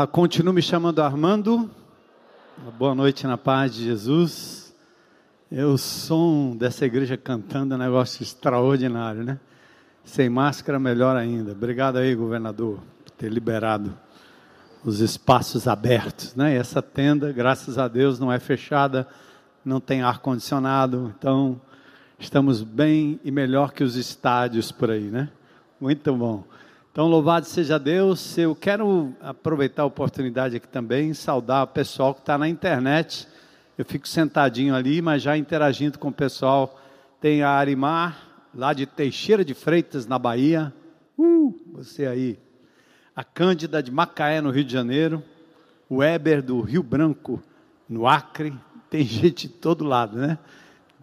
Olá, continuo me chamando Armando. Boa noite na paz de Jesus. Eu, o som dessa igreja cantando é um negócio extraordinário, né? Sem máscara, melhor ainda. Obrigado aí, governador, por ter liberado os espaços abertos, né? E essa tenda, graças a Deus, não é fechada, não tem ar-condicionado, então estamos bem e melhor que os estádios por aí, né? Muito bom. Então, louvado seja Deus. Eu quero aproveitar a oportunidade aqui também, saudar o pessoal que está na internet. Eu fico sentadinho ali, mas já interagindo com o pessoal. Tem a Arimar, lá de Teixeira de Freitas, na Bahia. Uh, você aí. A Cândida de Macaé, no Rio de Janeiro. O Weber do Rio Branco, no Acre. Tem gente de todo lado, né?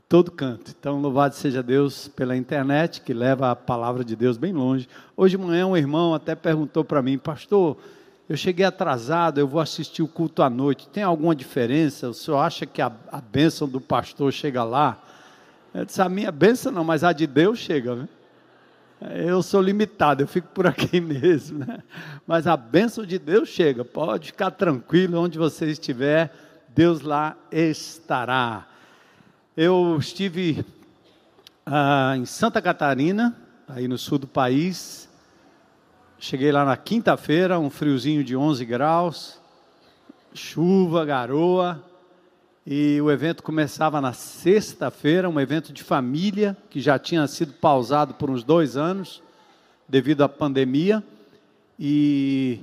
Todo canto. Então, louvado seja Deus pela internet, que leva a palavra de Deus bem longe. Hoje de manhã, um irmão até perguntou para mim, pastor, eu cheguei atrasado, eu vou assistir o culto à noite. Tem alguma diferença? O senhor acha que a, a bênção do pastor chega lá? Eu disse, a minha bênção não, mas a de Deus chega, né? Eu sou limitado, eu fico por aqui mesmo, né? Mas a bênção de Deus chega, pode ficar tranquilo, onde você estiver, Deus lá estará. Eu estive ah, em Santa Catarina, aí no sul do país. Cheguei lá na quinta-feira, um friozinho de 11 graus, chuva, garoa. E o evento começava na sexta-feira, um evento de família, que já tinha sido pausado por uns dois anos, devido à pandemia. E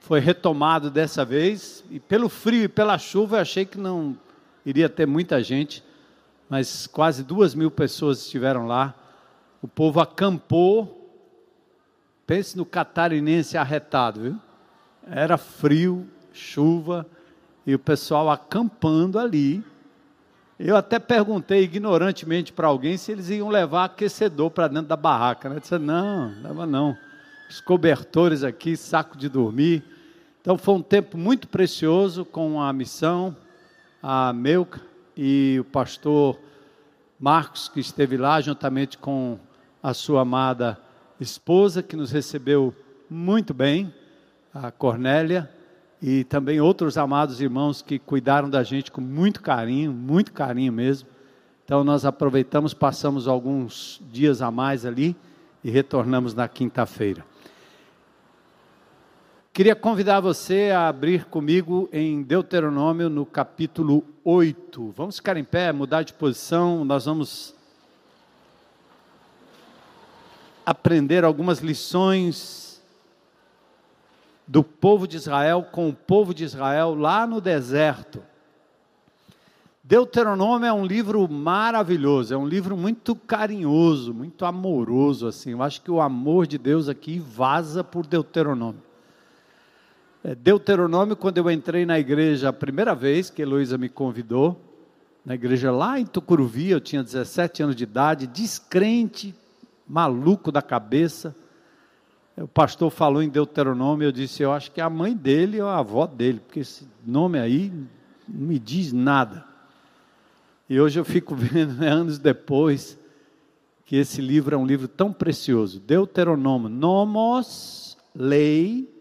foi retomado dessa vez. E pelo frio e pela chuva, eu achei que não iria ter muita gente mas quase duas mil pessoas estiveram lá. O povo acampou. Pense no catarinense arretado, viu? Era frio, chuva, e o pessoal acampando ali. Eu até perguntei ignorantemente para alguém se eles iam levar aquecedor para dentro da barraca. Né? Disse, não, leva não. Os cobertores aqui, saco de dormir. Então foi um tempo muito precioso com a missão, a Melca, e o pastor Marcos, que esteve lá juntamente com a sua amada esposa, que nos recebeu muito bem, a Cornélia, e também outros amados irmãos que cuidaram da gente com muito carinho, muito carinho mesmo. Então nós aproveitamos, passamos alguns dias a mais ali e retornamos na quinta-feira. Queria convidar você a abrir comigo em Deuteronômio no capítulo 8. Vamos ficar em pé, mudar de posição, nós vamos aprender algumas lições do povo de Israel com o povo de Israel lá no deserto. Deuteronômio é um livro maravilhoso, é um livro muito carinhoso, muito amoroso assim. Eu acho que o amor de Deus aqui vaza por Deuteronômio. É, Deuteronômio, quando eu entrei na igreja a primeira vez que Heloísa me convidou, na igreja lá em Tucuruvi, eu tinha 17 anos de idade, descrente, maluco da cabeça. O pastor falou em Deuteronômio, eu disse, eu acho que é a mãe dele ou a avó dele, porque esse nome aí não me diz nada. E hoje eu fico vendo, né, anos depois, que esse livro é um livro tão precioso. Deuteronômio, nomos, lei,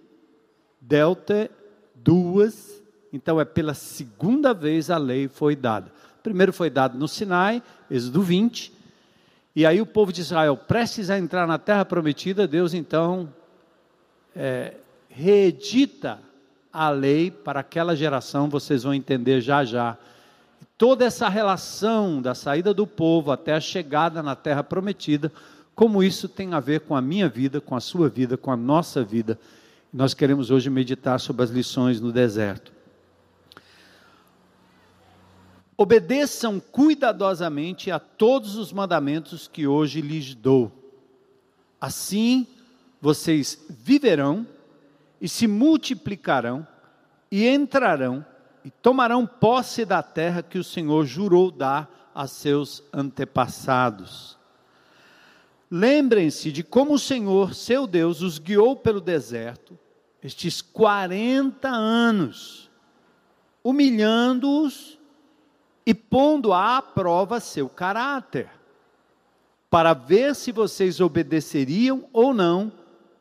delta duas, então é pela segunda vez a lei foi dada. Primeiro foi dado no Sinai, Êxodo 20, e aí o povo de Israel prestes a entrar na terra prometida, Deus então é, reedita a lei para aquela geração, vocês vão entender já já. Toda essa relação da saída do povo até a chegada na terra prometida, como isso tem a ver com a minha vida, com a sua vida, com a nossa vida nós queremos hoje meditar sobre as lições no deserto. Obedeçam cuidadosamente a todos os mandamentos que hoje lhes dou. Assim vocês viverão e se multiplicarão e entrarão e tomarão posse da terra que o Senhor jurou dar a seus antepassados. Lembrem-se de como o Senhor, seu Deus, os guiou pelo deserto estes 40 anos, humilhando-os e pondo à prova seu caráter, para ver se vocês obedeceriam ou não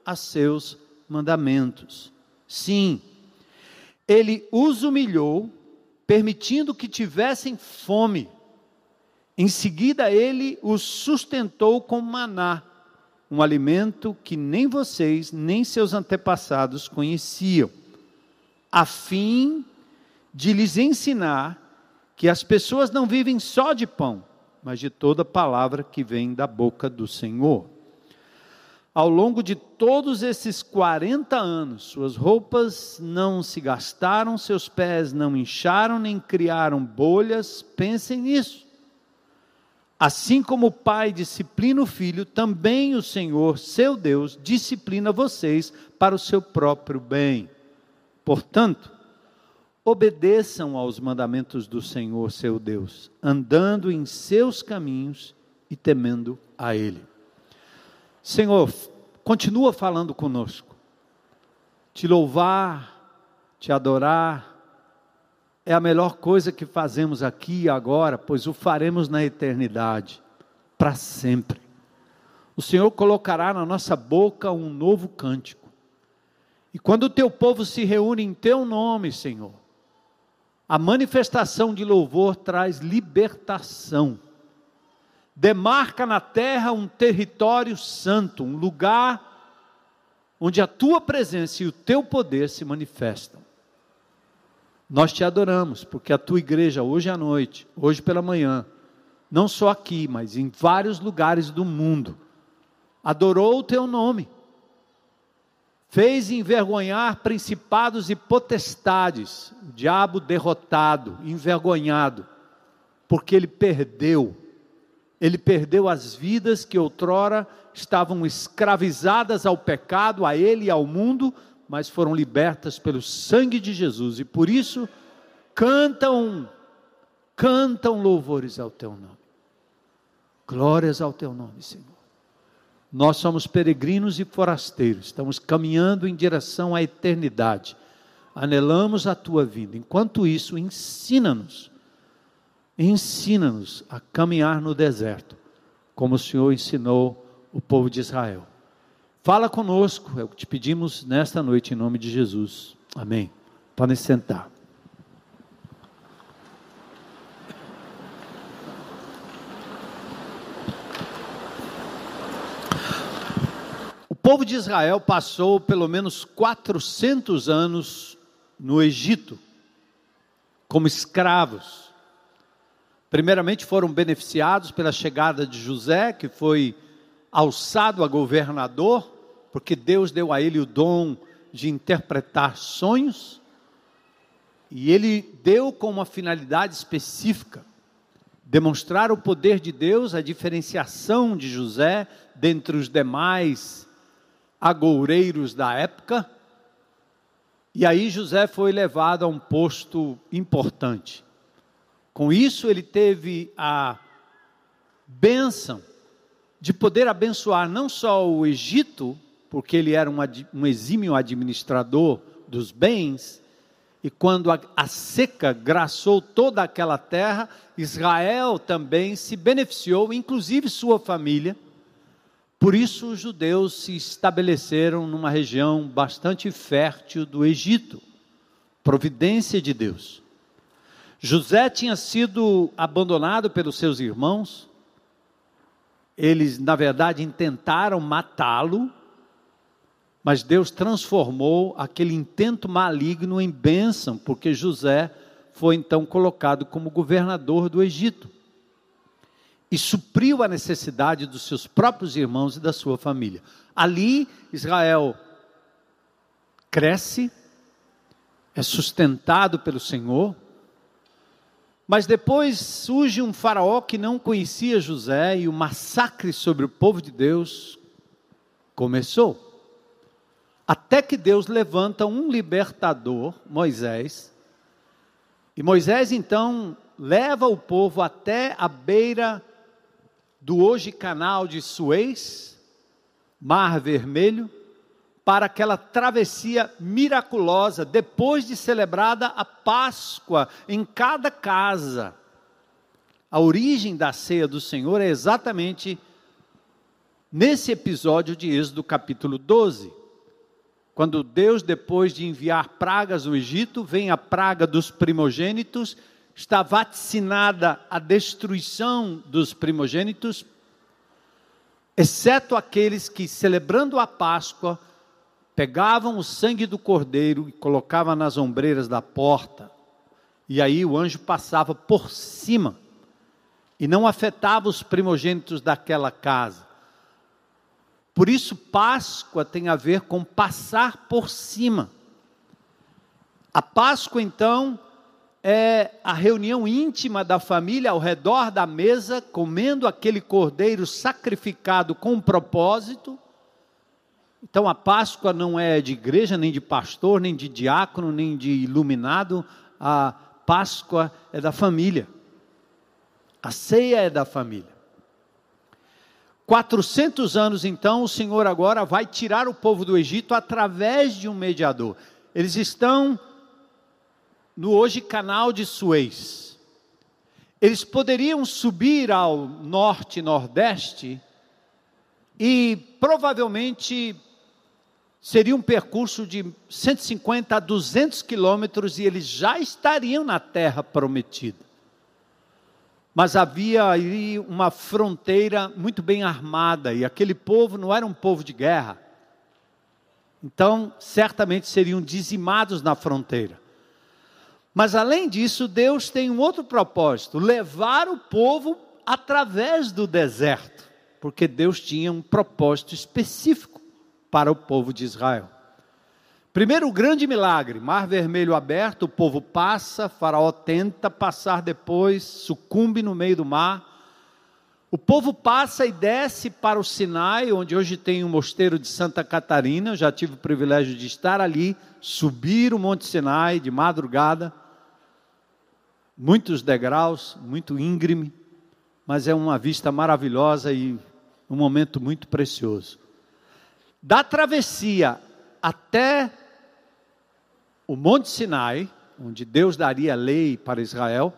a seus mandamentos. Sim, ele os humilhou, permitindo que tivessem fome. Em seguida, ele os sustentou com maná, um alimento que nem vocês, nem seus antepassados conheciam, a fim de lhes ensinar que as pessoas não vivem só de pão, mas de toda palavra que vem da boca do Senhor. Ao longo de todos esses 40 anos, suas roupas não se gastaram, seus pés não incharam, nem criaram bolhas. Pensem nisso. Assim como o pai disciplina o filho, também o Senhor, seu Deus, disciplina vocês para o seu próprio bem. Portanto, obedeçam aos mandamentos do Senhor, seu Deus, andando em seus caminhos e temendo a Ele. Senhor, continua falando conosco. Te louvar, te adorar, é a melhor coisa que fazemos aqui e agora, pois o faremos na eternidade, para sempre. O Senhor colocará na nossa boca um novo cântico. E quando o teu povo se reúne em teu nome, Senhor, a manifestação de louvor traz libertação demarca na terra um território santo, um lugar onde a tua presença e o teu poder se manifestam. Nós te adoramos, porque a tua igreja, hoje à noite, hoje pela manhã, não só aqui, mas em vários lugares do mundo, adorou o teu nome, fez envergonhar principados e potestades, o diabo derrotado, envergonhado, porque ele perdeu ele perdeu as vidas que outrora estavam escravizadas ao pecado, a ele e ao mundo, mas foram libertas pelo sangue de Jesus e por isso cantam, cantam louvores ao teu nome. Glórias ao teu nome, Senhor. Nós somos peregrinos e forasteiros, estamos caminhando em direção à eternidade. Anelamos a tua vinda. Enquanto isso, ensina-nos Ensina-nos a caminhar no deserto, como o Senhor ensinou o povo de Israel. Fala conosco, é o que te pedimos nesta noite, em nome de Jesus. Amém. Podem sentar. O povo de Israel passou pelo menos 400 anos no Egito, como escravos. Primeiramente foram beneficiados pela chegada de José, que foi alçado a governador, porque Deus deu a ele o dom de interpretar sonhos, e ele deu com uma finalidade específica, demonstrar o poder de Deus, a diferenciação de José dentre os demais agoureiros da época. E aí José foi levado a um posto importante. Com isso, ele teve a bênção de poder abençoar não só o Egito, porque ele era um, um exímio administrador dos bens, e quando a, a, seca graçou toda aquela terra, Israel também se beneficiou, inclusive sua família. Por isso, os judeus se estabeleceram numa região bastante fértil do Egito providência de Deus. José tinha sido abandonado pelos seus irmãos, eles, na verdade, intentaram matá-lo, mas Deus transformou aquele intento maligno em bênção, porque José foi então colocado como governador do Egito e supriu a necessidade dos seus próprios irmãos e da sua família. Ali, Israel cresce, é sustentado pelo Senhor, mas depois surge um faraó que não conhecia José e o massacre sobre o povo de Deus começou. Até que Deus levanta um libertador, Moisés, e Moisés então leva o povo até a beira do hoje canal de Suez, Mar Vermelho, para aquela travessia miraculosa, depois de celebrada a Páscoa em cada casa. A origem da ceia do Senhor é exatamente nesse episódio de Êxodo capítulo 12. Quando Deus, depois de enviar pragas no Egito, vem a praga dos primogênitos, está vaticinada a destruição dos primogênitos, exceto aqueles que, celebrando a Páscoa, pegavam o sangue do cordeiro e colocavam nas ombreiras da porta. E aí o anjo passava por cima e não afetava os primogênitos daquela casa. Por isso, Páscoa tem a ver com passar por cima. A Páscoa, então, é a reunião íntima da família ao redor da mesa, comendo aquele cordeiro sacrificado com um propósito. Então, a Páscoa não é de igreja, nem de pastor, nem de diácono, nem de iluminado. A Páscoa é da família. A ceia é da família. 400 anos então, o Senhor agora vai tirar o povo do Egito através de um mediador. Eles estão no hoje canal de Suez. Eles poderiam subir ao norte nordeste e provavelmente seria um percurso de 150 a 200 quilômetros e eles já estariam na terra prometida. Mas havia ali uma fronteira muito bem armada e aquele povo não era um povo de guerra. Então, certamente seriam dizimados na fronteira. Mas além disso, Deus tem um outro propósito: levar o povo através do deserto, porque Deus tinha um propósito específico para o povo de Israel. Primeiro, grande milagre: Mar Vermelho aberto, o povo passa, Faraó tenta passar depois, sucumbe no meio do mar. O povo passa e desce para o Sinai, onde hoje tem o mosteiro de Santa Catarina. Eu já tive o privilégio de estar ali, subir o Monte Sinai de madrugada. Muitos degraus, muito íngreme, mas é uma vista maravilhosa e um momento muito precioso. Da travessia até o Monte Sinai, onde Deus daria a lei para Israel,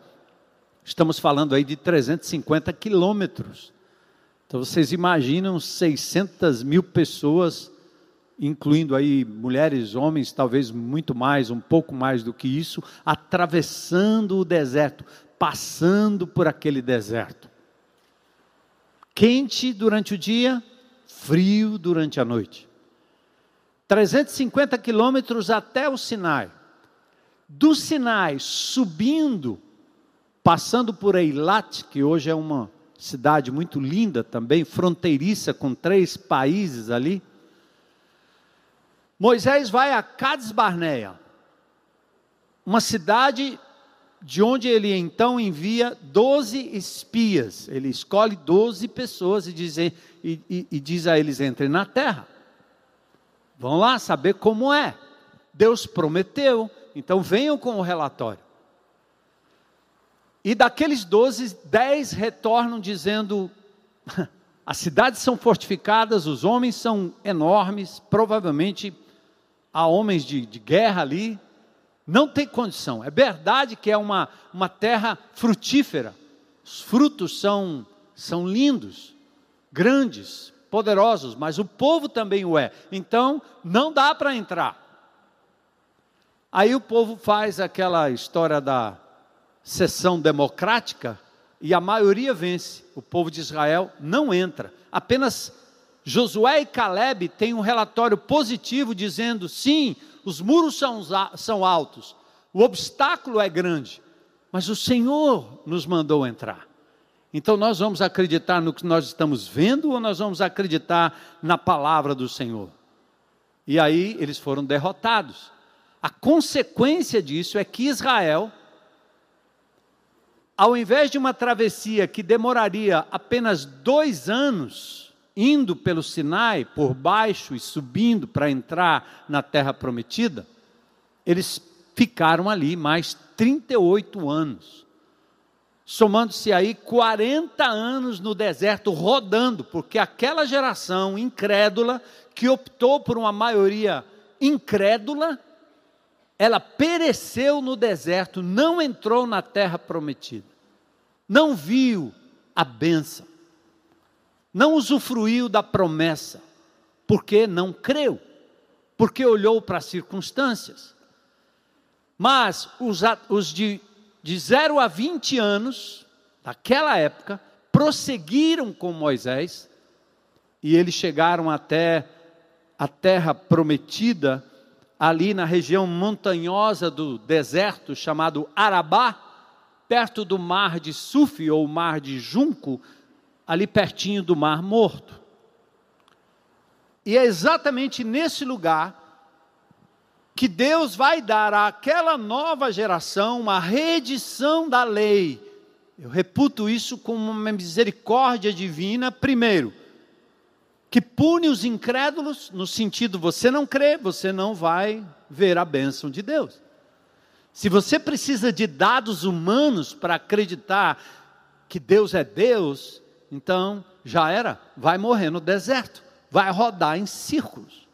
estamos falando aí de 350 quilômetros. Então vocês imaginam 600 mil pessoas, incluindo aí mulheres, homens, talvez muito mais, um pouco mais do que isso, atravessando o deserto, passando por aquele deserto. Quente durante o dia, frio durante a noite. 350 quilômetros até o Sinai. Do Sinai, subindo, passando por Eilat, que hoje é uma cidade muito linda também, fronteiriça com três países ali. Moisés vai a Cades Barneia, uma cidade de onde ele então envia 12 espias. Ele escolhe 12 pessoas e diz, e, e, e diz a eles: entrem na terra. Vão lá saber como é. Deus prometeu, então venham com o relatório. E daqueles doze, dez retornam dizendo: as cidades são fortificadas, os homens são enormes, provavelmente há homens de, de guerra ali, não tem condição. É verdade que é uma, uma terra frutífera, os frutos são, são lindos, grandes, poderosos, mas o povo também o é. Então, não dá para entrar. Aí o povo faz aquela história da sessão democrática e a maioria vence. O povo de Israel não entra. Apenas Josué e Caleb têm um relatório positivo dizendo: sim, os muros são, são altos, o obstáculo é grande, mas o Senhor nos mandou entrar. Então nós vamos acreditar no que nós estamos vendo ou nós vamos acreditar na palavra do Senhor? E aí eles foram derrotados. A consequência disso é que Israel, ao invés de uma travessia que demoraria apenas dois anos, indo pelo Sinai, por baixo e subindo para entrar na terra prometida, eles ficaram ali mais 38 anos somando-se aí 40 anos no deserto rodando, porque aquela geração incrédula, que optou por uma maioria incrédula, ela pereceu no deserto, não entrou na terra prometida, não viu a benção, não usufruiu da promessa, porque não creu. porque olhou para as circunstâncias. Mas os, os de, de 0 a 20 anos, daquela época, prosseguiram com Moisés e eles chegaram até a terra prometida, ali na região montanhosa do deserto chamado Arabá, perto do mar de Suf ou mar de Junco, ali pertinho do Mar Morto. E é exatamente nesse lugar que Deus vai dar àquela nova geração uma reedição da lei. Eu reputo isso como uma misericórdia divina, primeiro, que pune os incrédulos, no sentido você não crê, você não vai ver a bênção de Deus. Se você precisa de dados humanos para acreditar que Deus é Deus, então já era, vai morrer no deserto, vai rodar em círculos.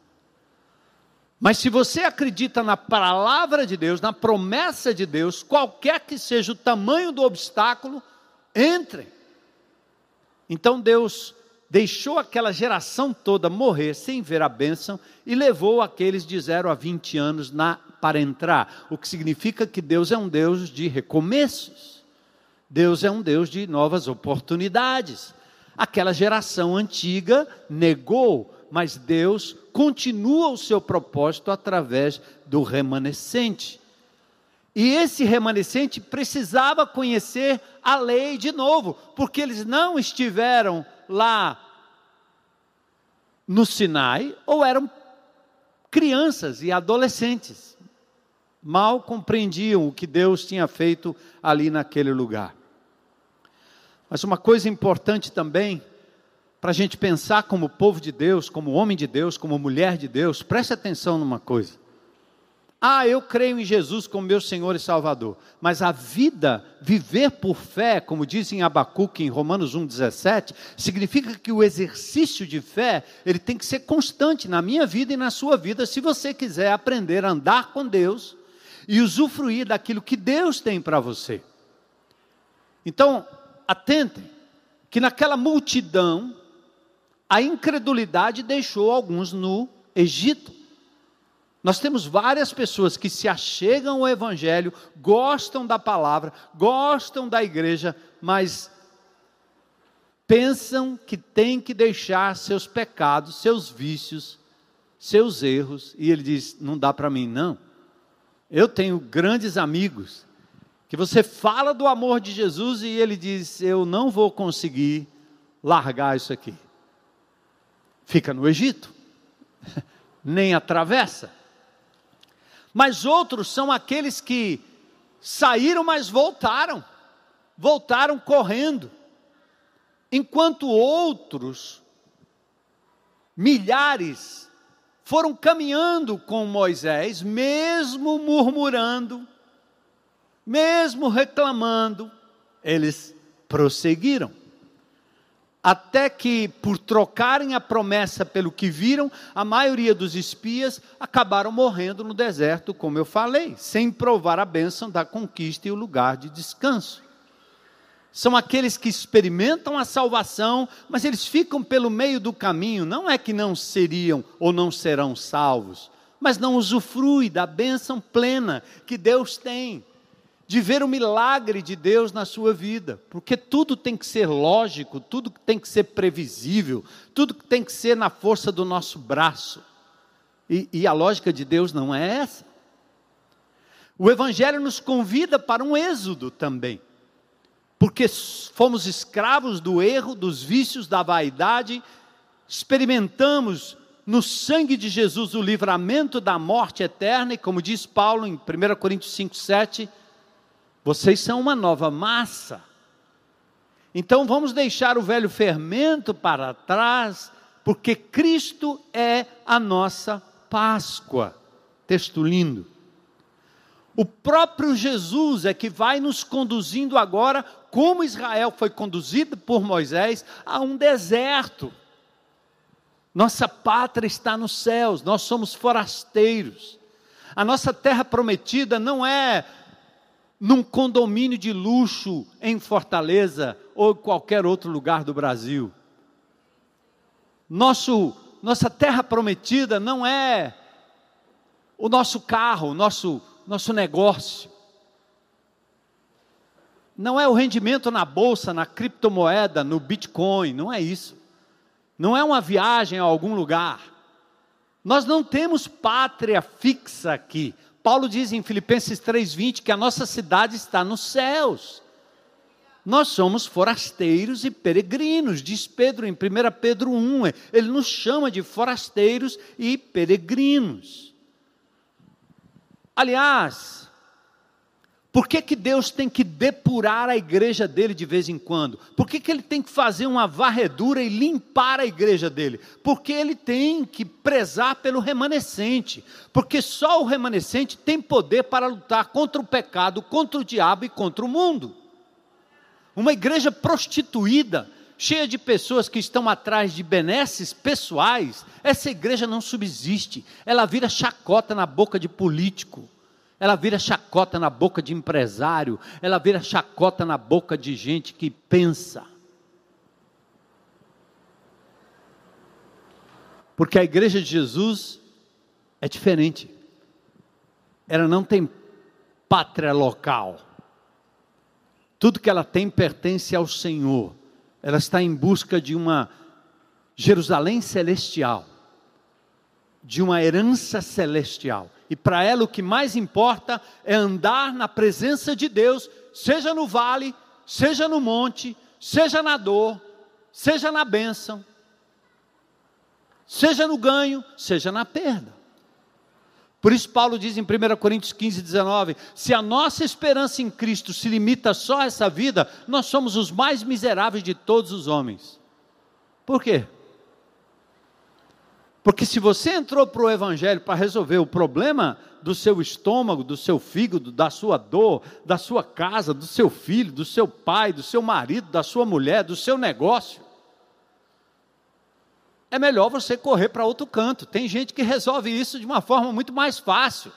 Mas se você acredita na palavra de Deus, na promessa de Deus, qualquer que seja o tamanho do obstáculo, entre. Então Deus deixou aquela geração toda morrer sem ver a bênção e levou aqueles de 0 a 20 anos na, para entrar. O que significa que Deus é um Deus de recomeços. Deus é um Deus de novas oportunidades. Aquela geração antiga negou, mas Deus continua o seu propósito através do remanescente. E esse remanescente precisava conhecer a lei de novo, porque eles não estiveram lá no Sinai ou eram crianças e adolescentes. Mal compreendiam o que Deus tinha feito ali naquele lugar. Mas uma coisa importante também para a gente pensar como povo de Deus, como homem de Deus, como mulher de Deus, preste atenção numa coisa. Ah, eu creio em Jesus como meu Senhor e Salvador. Mas a vida, viver por fé, como diz em Abacuque, em Romanos 1,17, significa que o exercício de fé, ele tem que ser constante na minha vida e na sua vida, se você quiser aprender a andar com Deus e usufruir daquilo que Deus tem para você. Então, atentem, que naquela multidão, a incredulidade deixou alguns no Egito. Nós temos várias pessoas que se achegam ao Evangelho, gostam da palavra, gostam da igreja, mas pensam que tem que deixar seus pecados, seus vícios, seus erros, e ele diz: não dá para mim, não. Eu tenho grandes amigos que você fala do amor de Jesus e ele diz: eu não vou conseguir largar isso aqui. Fica no Egito, nem atravessa. Mas outros são aqueles que saíram, mas voltaram, voltaram correndo, enquanto outros, milhares, foram caminhando com Moisés, mesmo murmurando, mesmo reclamando, eles prosseguiram até que, por trocarem a promessa pelo que viram, a maioria dos espias acabaram morrendo no deserto, como eu falei, sem provar a bênção da conquista e o lugar de descanso. São aqueles que experimentam a salvação, mas eles ficam pelo meio do caminho. Não é que não seriam ou não serão salvos, mas não usufrui da bênção plena que Deus tem de ver o milagre de Deus na sua vida, porque tudo tem que ser lógico, tudo tem que ser previsível, tudo tem que ser na força do nosso braço. E, e a lógica de Deus não é essa. O Evangelho nos convida para um êxodo também, porque fomos escravos do erro, dos vícios, da vaidade, experimentamos no sangue de Jesus o livramento da morte eterna, e como diz Paulo em 1 Coríntios 5, 7 vocês são uma nova massa. Então vamos deixar o velho fermento para trás, porque Cristo é a nossa Páscoa. Texto lindo. O próprio Jesus é que vai nos conduzindo agora, como Israel foi conduzido por Moisés, a um deserto. Nossa pátria está nos céus, nós somos forasteiros. A nossa terra prometida não é num condomínio de luxo em Fortaleza ou qualquer outro lugar do Brasil. Nosso, nossa terra prometida não é o nosso carro, o nosso, nosso negócio. Não é o rendimento na bolsa, na criptomoeda, no Bitcoin, não é isso. Não é uma viagem a algum lugar. Nós não temos pátria fixa aqui. Paulo diz em Filipenses 3:20 que a nossa cidade está nos céus. Nós somos forasteiros e peregrinos, diz Pedro em 1 Pedro 1. Ele nos chama de forasteiros e peregrinos. Aliás, por que, que Deus tem que depurar a igreja dele de vez em quando? Por que, que ele tem que fazer uma varredura e limpar a igreja dele? Porque ele tem que prezar pelo remanescente. Porque só o remanescente tem poder para lutar contra o pecado, contra o diabo e contra o mundo. Uma igreja prostituída, cheia de pessoas que estão atrás de benesses pessoais, essa igreja não subsiste. Ela vira chacota na boca de político. Ela vira chacota na boca de empresário, ela vira chacota na boca de gente que pensa. Porque a igreja de Jesus é diferente. Ela não tem pátria local. Tudo que ela tem pertence ao Senhor. Ela está em busca de uma Jerusalém celestial, de uma herança celestial. E para ela o que mais importa é andar na presença de Deus, seja no vale, seja no monte, seja na dor, seja na bênção, seja no ganho, seja na perda. Por isso, Paulo diz em 1 Coríntios 15, 19: se a nossa esperança em Cristo se limita só a essa vida, nós somos os mais miseráveis de todos os homens. Por quê? Porque se você entrou para o Evangelho para resolver o problema do seu estômago, do seu fígado, da sua dor, da sua casa, do seu filho, do seu pai, do seu marido, da sua mulher, do seu negócio, é melhor você correr para outro canto. Tem gente que resolve isso de uma forma muito mais fácil.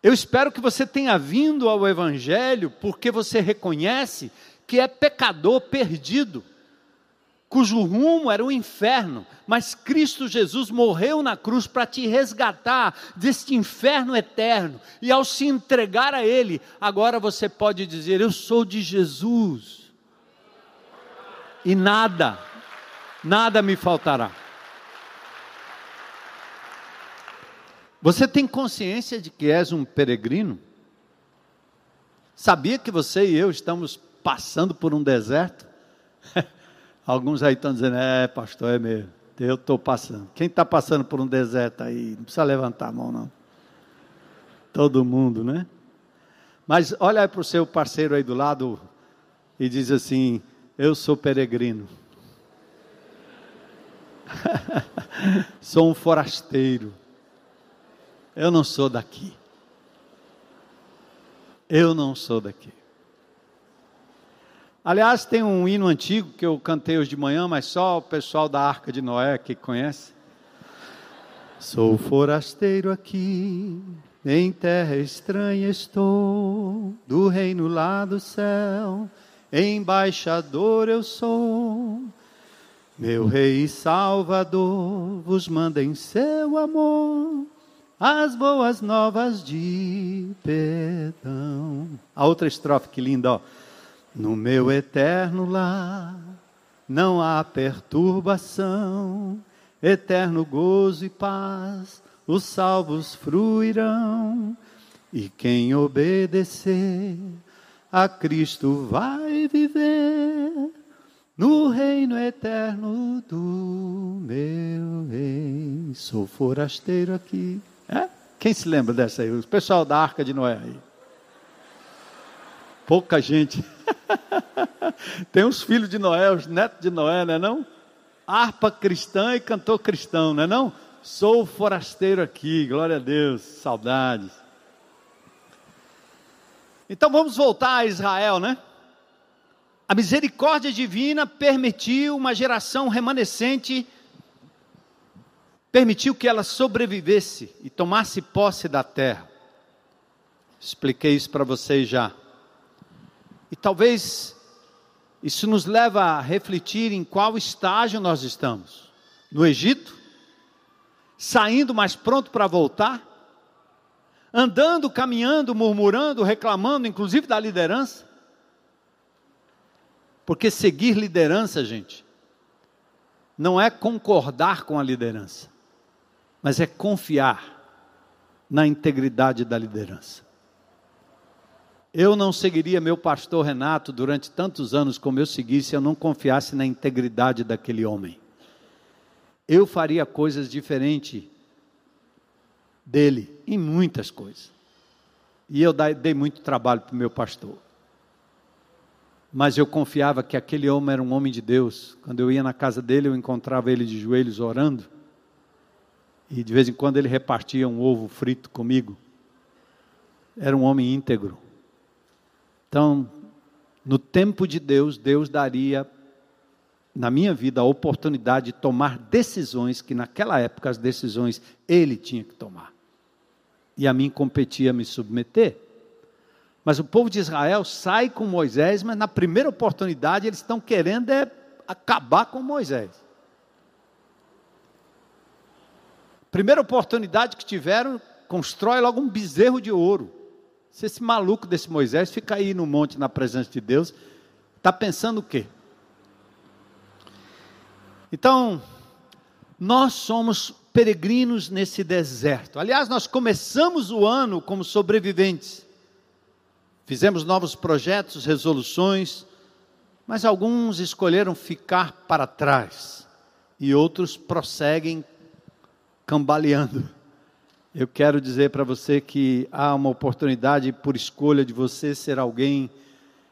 Eu espero que você tenha vindo ao Evangelho porque você reconhece que é pecador perdido, cujo rumo era o inferno, mas Cristo Jesus morreu na cruz para te resgatar deste inferno eterno, e ao se entregar a Ele, agora você pode dizer: Eu sou de Jesus, e nada, nada me faltará. Você tem consciência de que és um peregrino? Sabia que você e eu estamos passando por um deserto? Alguns aí estão dizendo, é, pastor, é mesmo. Eu estou passando. Quem está passando por um deserto aí? Não precisa levantar a mão, não. Todo mundo, né? Mas olha para o seu parceiro aí do lado e diz assim: Eu sou peregrino. sou um forasteiro. Eu não sou daqui. Eu não sou daqui. Aliás, tem um hino antigo que eu cantei hoje de manhã, mas só o pessoal da Arca de Noé que conhece. Sou forasteiro aqui, em terra estranha estou, do reino lá do céu, embaixador eu sou meu Rei e Salvador vos manda em seu amor as boas novas de perdão. A outra estrofe que linda, ó. No meu eterno lar não há perturbação, eterno gozo e paz, os salvos fruirão. E quem obedecer a Cristo vai viver no reino eterno do meu rei. Sou forasteiro aqui. É? Quem se lembra dessa aí? O pessoal da Arca de Noé aí. Pouca gente. Tem uns filhos de Noé, os netos de Noé, não é não? Harpa cristã e cantor cristão, não é não? Sou forasteiro aqui, glória a Deus, saudades. Então vamos voltar a Israel, né? A misericórdia divina permitiu uma geração remanescente, permitiu que ela sobrevivesse e tomasse posse da terra. Expliquei isso para vocês já. E talvez isso nos leva a refletir em qual estágio nós estamos. No Egito, saindo mais pronto para voltar, andando, caminhando, murmurando, reclamando, inclusive da liderança. Porque seguir liderança, gente, não é concordar com a liderança, mas é confiar na integridade da liderança. Eu não seguiria meu pastor Renato durante tantos anos como eu segui se eu não confiasse na integridade daquele homem. Eu faria coisas diferentes dele em muitas coisas. E eu dei muito trabalho para o meu pastor. Mas eu confiava que aquele homem era um homem de Deus. Quando eu ia na casa dele, eu encontrava ele de joelhos orando. E de vez em quando ele repartia um ovo frito comigo. Era um homem íntegro. Então, no tempo de Deus, Deus daria na minha vida a oportunidade de tomar decisões que naquela época as decisões ele tinha que tomar. E a mim competia me submeter. Mas o povo de Israel sai com Moisés, mas na primeira oportunidade eles estão querendo é acabar com Moisés. Primeira oportunidade que tiveram, constrói logo um bezerro de ouro. Se esse maluco desse Moisés fica aí no monte na presença de Deus, está pensando o quê? Então, nós somos peregrinos nesse deserto. Aliás, nós começamos o ano como sobreviventes. Fizemos novos projetos, resoluções, mas alguns escolheram ficar para trás e outros prosseguem cambaleando. Eu quero dizer para você que há uma oportunidade por escolha de você ser alguém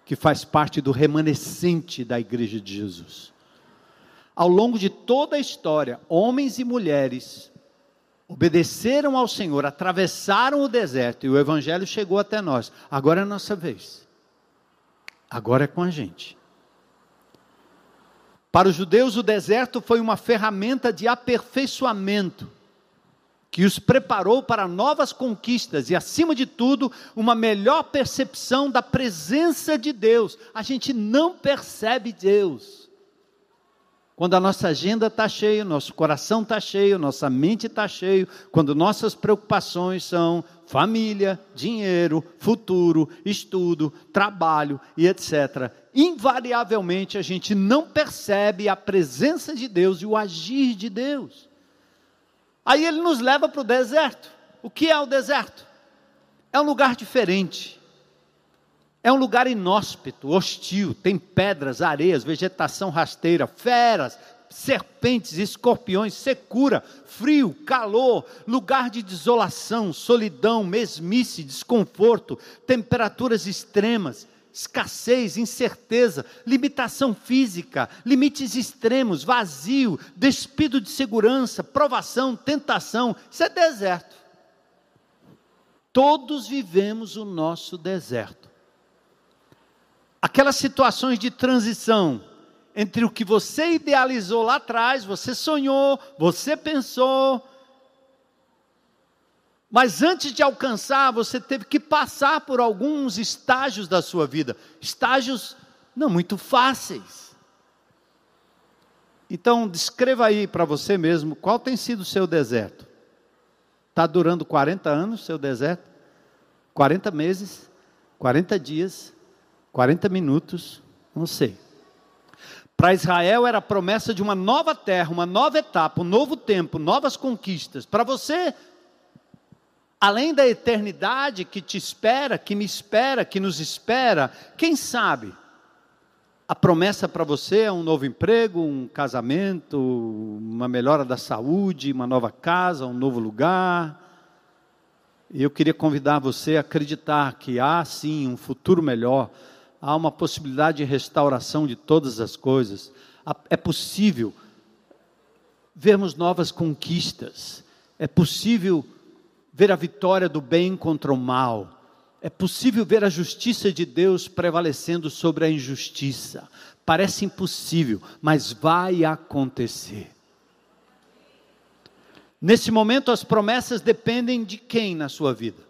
que faz parte do remanescente da igreja de Jesus. Ao longo de toda a história, homens e mulheres obedeceram ao Senhor, atravessaram o deserto e o evangelho chegou até nós. Agora é a nossa vez. Agora é com a gente. Para os judeus, o deserto foi uma ferramenta de aperfeiçoamento que os preparou para novas conquistas e, acima de tudo, uma melhor percepção da presença de Deus. A gente não percebe Deus. Quando a nossa agenda está cheia, nosso coração está cheio, nossa mente está cheio, quando nossas preocupações são família, dinheiro, futuro, estudo, trabalho e etc. Invariavelmente a gente não percebe a presença de Deus e o agir de Deus. Aí ele nos leva para o deserto. O que é o deserto? É um lugar diferente. É um lugar inóspito, hostil, tem pedras, areias, vegetação rasteira, feras, serpentes, escorpiões, secura, frio, calor, lugar de desolação, solidão, mesmice, desconforto, temperaturas extremas, escassez, incerteza, limitação física, limites extremos, vazio, despido de segurança, provação, tentação. Isso é deserto. Todos vivemos o nosso deserto. Aquelas situações de transição entre o que você idealizou lá atrás, você sonhou, você pensou, mas antes de alcançar, você teve que passar por alguns estágios da sua vida, estágios não muito fáceis. Então, descreva aí para você mesmo qual tem sido o seu deserto. Está durando 40 anos o seu deserto? 40 meses? 40 dias? 40 minutos? Não sei. Para Israel era a promessa de uma nova terra, uma nova etapa, um novo tempo, novas conquistas. Para você, além da eternidade que te espera, que me espera, que nos espera, quem sabe? A promessa para você é um novo emprego, um casamento, uma melhora da saúde, uma nova casa, um novo lugar. E eu queria convidar você a acreditar que há sim um futuro melhor, há uma possibilidade de restauração de todas as coisas. É possível vermos novas conquistas, é possível ver a vitória do bem contra o mal. É possível ver a justiça de Deus prevalecendo sobre a injustiça. Parece impossível, mas vai acontecer. Nesse momento, as promessas dependem de quem na sua vida?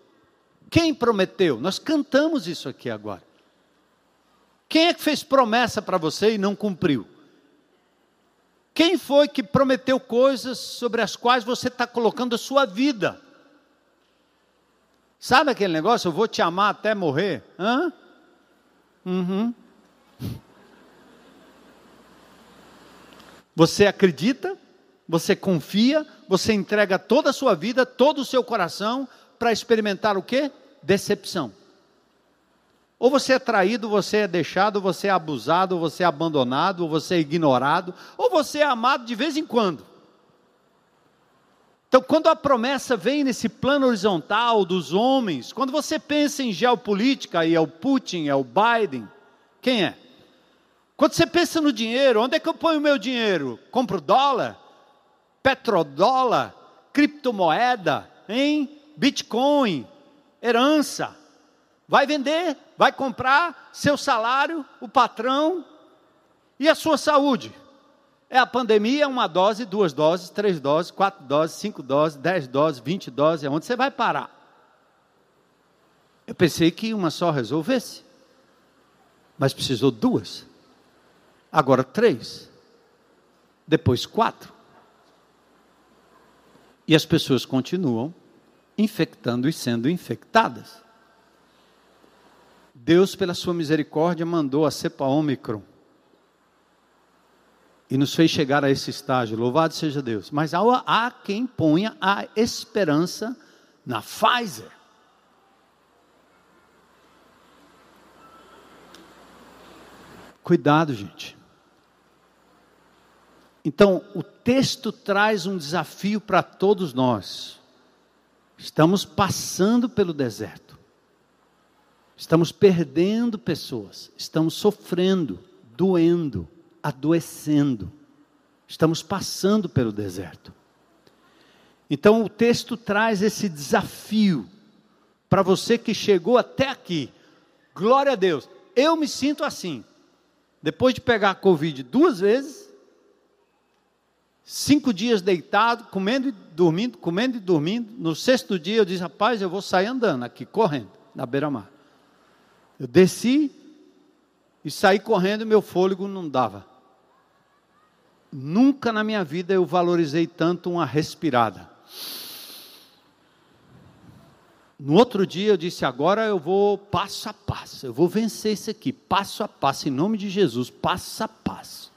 Quem prometeu? Nós cantamos isso aqui agora. Quem é que fez promessa para você e não cumpriu? Quem foi que prometeu coisas sobre as quais você está colocando a sua vida? Sabe aquele negócio? Eu vou te amar até morrer? Hã? Uhum. Você acredita, você confia, você entrega toda a sua vida, todo o seu coração para experimentar o quê? Decepção. Ou você é traído, você é deixado, você é abusado, você é abandonado, ou você é ignorado, ou você é amado de vez em quando. Então, quando a promessa vem nesse plano horizontal dos homens, quando você pensa em geopolítica, e é o Putin, é o Biden, quem é? Quando você pensa no dinheiro, onde é que eu ponho o meu dinheiro? Compro dólar? Petrodólar? Criptomoeda? Hein? Bitcoin? Herança? Vai vender, vai comprar, seu salário, o patrão e a sua saúde. É a pandemia, uma dose, duas doses, três doses, quatro doses, cinco doses, dez doses, vinte doses, é onde você vai parar. Eu pensei que uma só resolvesse, mas precisou duas. Agora três, depois quatro. E as pessoas continuam infectando e sendo infectadas. Deus, pela sua misericórdia, mandou a cepa Ômicron e nos fez chegar a esse estágio. Louvado seja Deus. Mas há, quem ponha a esperança na Pfizer. Cuidado, gente. Então, o texto traz um desafio para todos nós. Estamos passando pelo deserto. Estamos perdendo pessoas, estamos sofrendo, doendo, adoecendo. Estamos passando pelo deserto. Então o texto traz esse desafio para você que chegou até aqui. Glória a Deus. Eu me sinto assim. Depois de pegar a Covid duas vezes, cinco dias deitado, comendo e dormindo, comendo e dormindo. No sexto dia eu disse, rapaz, eu vou sair andando aqui, correndo, na beira-mar. Eu desci e saí correndo, meu fôlego não dava. Nunca na minha vida eu valorizei tanto uma respirada. No outro dia eu disse: agora eu vou passo a passo, eu vou vencer isso aqui, passo a passo, em nome de Jesus, passo a passo.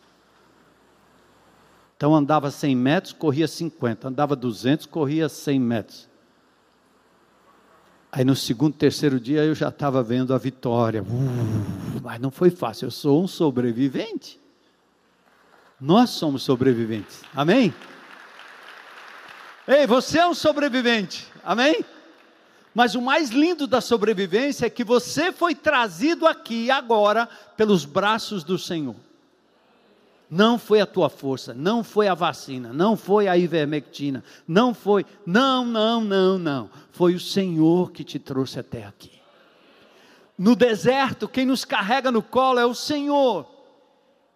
Então andava 100 metros, corria 50, andava 200, corria 100 metros. Aí no segundo, terceiro dia eu já estava vendo a vitória. Uh, mas não foi fácil, eu sou um sobrevivente. Nós somos sobreviventes. Amém? Ei, você é um sobrevivente. Amém? Mas o mais lindo da sobrevivência é que você foi trazido aqui agora pelos braços do Senhor. Não foi a tua força, não foi a vacina, não foi a ivermectina, não foi, não, não, não, não. Foi o Senhor que te trouxe até aqui. No deserto, quem nos carrega no colo é o Senhor.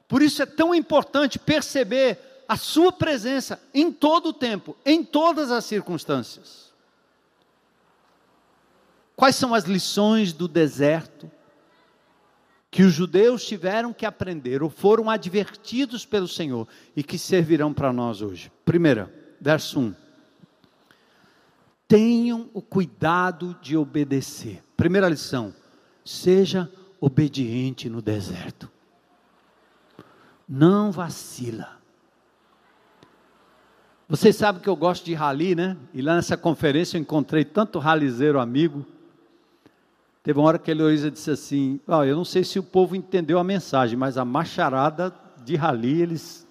Por isso é tão importante perceber a Sua presença em todo o tempo, em todas as circunstâncias. Quais são as lições do deserto? que os judeus tiveram que aprender ou foram advertidos pelo Senhor e que servirão para nós hoje. Primeira, verso 1. Tenham o cuidado de obedecer. Primeira lição: seja obediente no deserto. Não vacila. Vocês sabem que eu gosto de rali, né? E lá nessa conferência eu encontrei tanto ralizeiro amigo Teve uma hora que a Heloísa disse assim: oh, Eu não sei se o povo entendeu a mensagem, mas a macharada de rali, eles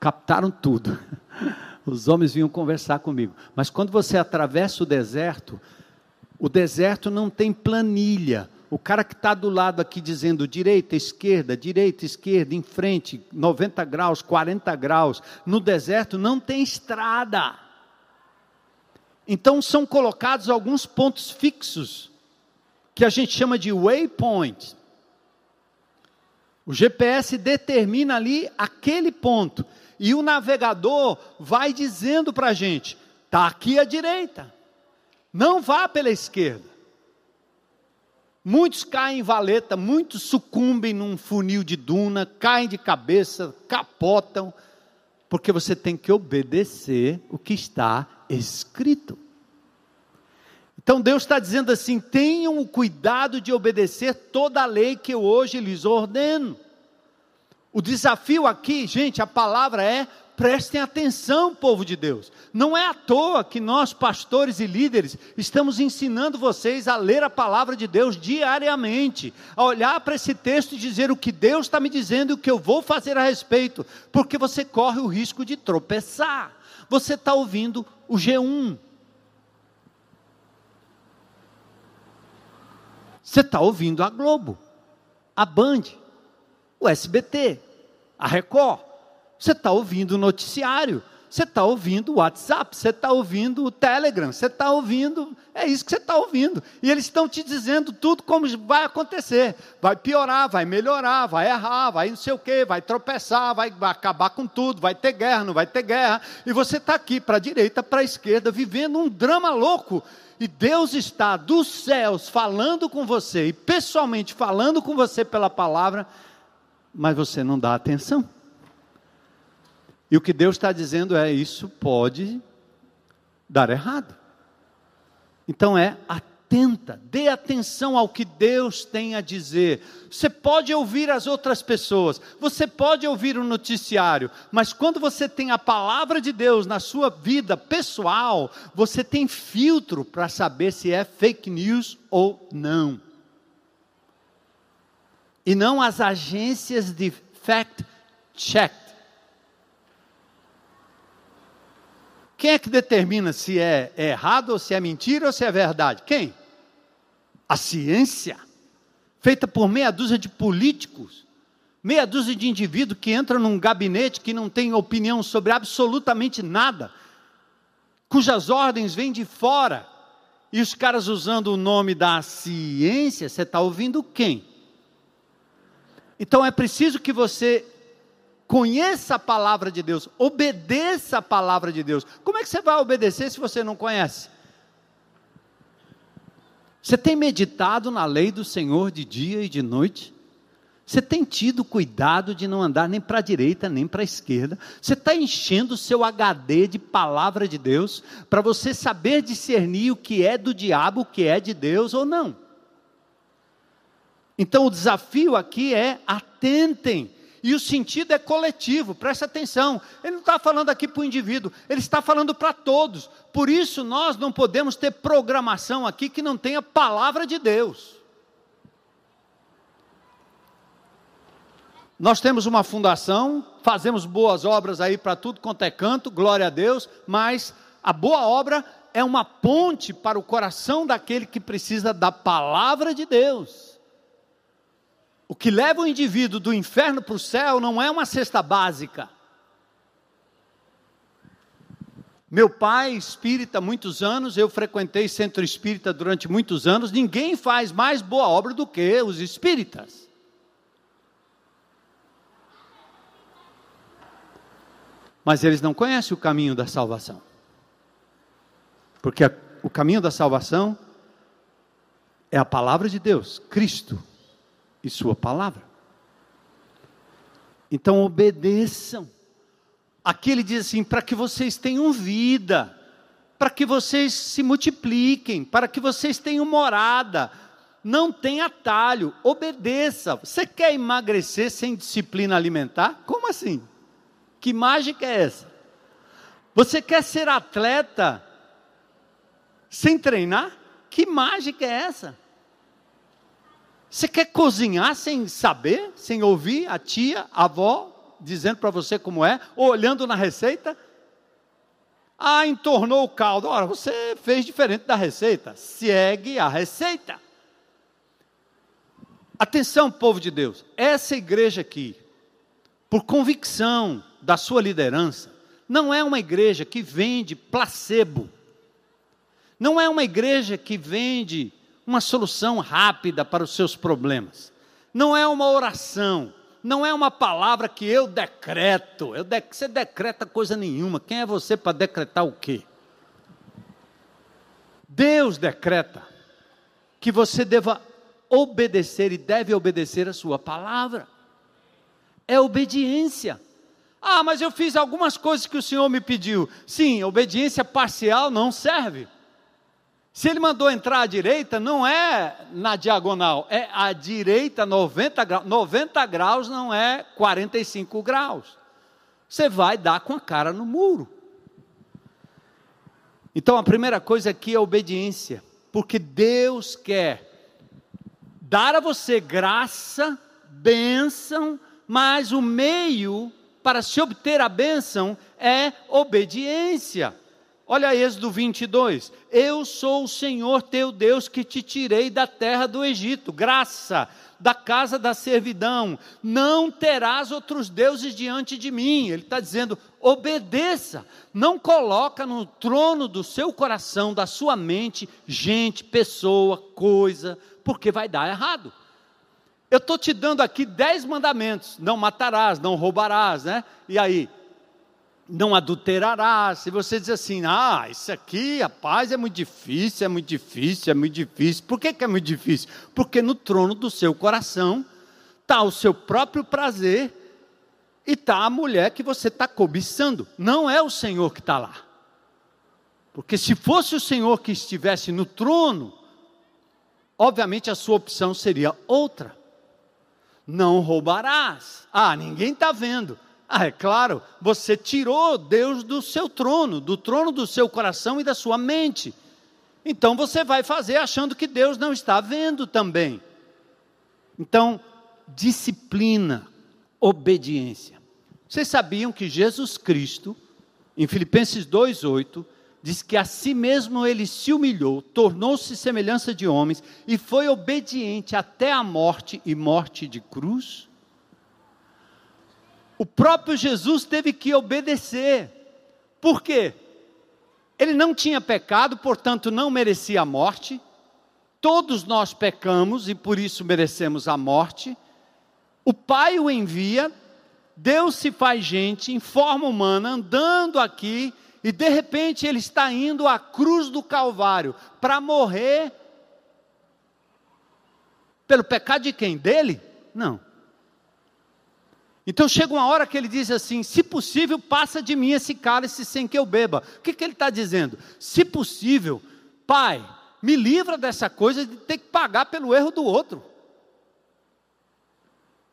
captaram tudo. Os homens vinham conversar comigo. Mas quando você atravessa o deserto, o deserto não tem planilha. O cara que está do lado aqui dizendo direita, esquerda, direita, esquerda, em frente, 90 graus, 40 graus. No deserto não tem estrada. Então são colocados alguns pontos fixos que a gente chama de waypoint. O GPS determina ali aquele ponto. E o navegador vai dizendo para a gente: está aqui à direita, não vá pela esquerda. Muitos caem em valeta, muitos sucumbem num funil de duna, caem de cabeça, capotam. Porque você tem que obedecer o que está escrito. Então Deus está dizendo assim: tenham o cuidado de obedecer toda a lei que eu hoje lhes ordeno. O desafio aqui, gente, a palavra é prestem atenção, povo de Deus. Não é à toa que nós, pastores e líderes, estamos ensinando vocês a ler a palavra de Deus diariamente, a olhar para esse texto e dizer o que Deus está me dizendo e o que eu vou fazer a respeito, porque você corre o risco de tropeçar. Você está ouvindo o G1. Você está ouvindo a Globo, a Band, o SBT, a Record. Você está ouvindo o noticiário, você está ouvindo o WhatsApp, você está ouvindo o Telegram, você está ouvindo, é isso que você está ouvindo. E eles estão te dizendo tudo como vai acontecer. Vai piorar, vai melhorar, vai errar, vai não sei o quê, vai tropeçar, vai, acabar com tudo, vai ter guerra, não vai ter guerra. E você está aqui para a direita, para a esquerda, vivendo um drama louco. E Deus está dos céus falando com você, e pessoalmente falando com você pela palavra, mas você não dá atenção. E o que Deus está dizendo é: isso pode dar errado. Então é atenta, dê atenção ao que Deus tem a dizer. Você pode ouvir as outras pessoas, você pode ouvir o noticiário, mas quando você tem a palavra de Deus na sua vida pessoal, você tem filtro para saber se é fake news ou não. E não as agências de fact check Quem é que determina se é, é errado ou se é mentira ou se é verdade? Quem? A ciência, feita por meia dúzia de políticos, meia dúzia de indivíduos que entram num gabinete que não tem opinião sobre absolutamente nada, cujas ordens vêm de fora, e os caras usando o nome da ciência, você está ouvindo quem? Então é preciso que você Conheça a palavra de Deus, obedeça a palavra de Deus. Como é que você vai obedecer se você não conhece? Você tem meditado na lei do Senhor de dia e de noite? Você tem tido cuidado de não andar nem para a direita nem para a esquerda? Você está enchendo o seu HD de palavra de Deus para você saber discernir o que é do diabo, o que é de Deus ou não? Então o desafio aqui é atentem e o sentido é coletivo, presta atenção. Ele não está falando aqui para o indivíduo, ele está falando para todos. Por isso nós não podemos ter programação aqui que não tenha palavra de Deus. Nós temos uma fundação, fazemos boas obras aí para tudo quanto é canto, glória a Deus, mas a boa obra é uma ponte para o coração daquele que precisa da palavra de Deus. O que leva o indivíduo do inferno para o céu não é uma cesta básica. Meu pai, espírita, muitos anos, eu frequentei centro espírita durante muitos anos, ninguém faz mais boa obra do que os espíritas. Mas eles não conhecem o caminho da salvação. Porque a, o caminho da salvação é a palavra de Deus, Cristo e Sua palavra. Então obedeçam. Aqui ele diz assim: para que vocês tenham vida, para que vocês se multipliquem, para que vocês tenham morada. Não tem atalho, obedeça. Você quer emagrecer sem disciplina alimentar? Como assim? Que mágica é essa? Você quer ser atleta sem treinar? Que mágica é essa? Você quer cozinhar sem saber, sem ouvir a tia, a avó dizendo para você como é, ou olhando na receita? Ah, entornou o caldo. Ora, você fez diferente da receita. Segue a receita. Atenção, povo de Deus. Essa igreja aqui, por convicção da sua liderança, não é uma igreja que vende placebo. Não é uma igreja que vende uma solução rápida para os seus problemas. Não é uma oração, não é uma palavra que eu decreto. Eu de, você decreta coisa nenhuma. Quem é você para decretar o quê? Deus decreta que você deva obedecer e deve obedecer a sua palavra. É obediência. Ah, mas eu fiz algumas coisas que o Senhor me pediu. Sim, obediência parcial não serve. Se ele mandou entrar à direita, não é na diagonal, é à direita 90 graus. 90 graus não é 45 graus. Você vai dar com a cara no muro. Então a primeira coisa aqui é obediência, porque Deus quer dar a você graça, bênção, mas o meio para se obter a bênção é obediência. Olha Êxodo 22. Eu sou o Senhor teu Deus que te tirei da terra do Egito. Graça da casa da servidão. Não terás outros deuses diante de mim. Ele está dizendo: obedeça. Não coloca no trono do seu coração, da sua mente, gente, pessoa, coisa, porque vai dar errado. Eu estou te dando aqui dez mandamentos: não matarás, não roubarás, né? E aí, não adulterarás. Se você diz assim, ah, isso aqui, a paz é muito difícil, é muito difícil, é muito difícil. Por que, que é muito difícil? Porque no trono do seu coração está o seu próprio prazer e está a mulher que você está cobiçando. Não é o Senhor que está lá. Porque se fosse o Senhor que estivesse no trono, obviamente a sua opção seria outra. Não roubarás. Ah, ninguém está vendo. Ah, é claro, você tirou Deus do seu trono, do trono do seu coração e da sua mente. Então você vai fazer achando que Deus não está vendo também. Então, disciplina, obediência. Vocês sabiam que Jesus Cristo, em Filipenses 2,8, diz que a si mesmo ele se humilhou, tornou-se semelhança de homens e foi obediente até a morte e morte de cruz? O próprio Jesus teve que obedecer. Por quê? Ele não tinha pecado, portanto não merecia a morte. Todos nós pecamos e por isso merecemos a morte. O Pai o envia, Deus se faz gente em forma humana, andando aqui, e de repente ele está indo à cruz do Calvário para morrer pelo pecado de quem? Dele? Não. Então chega uma hora que ele diz assim: se possível, passa de mim esse cálice sem que eu beba. O que, que ele está dizendo? Se possível, pai, me livra dessa coisa de ter que pagar pelo erro do outro.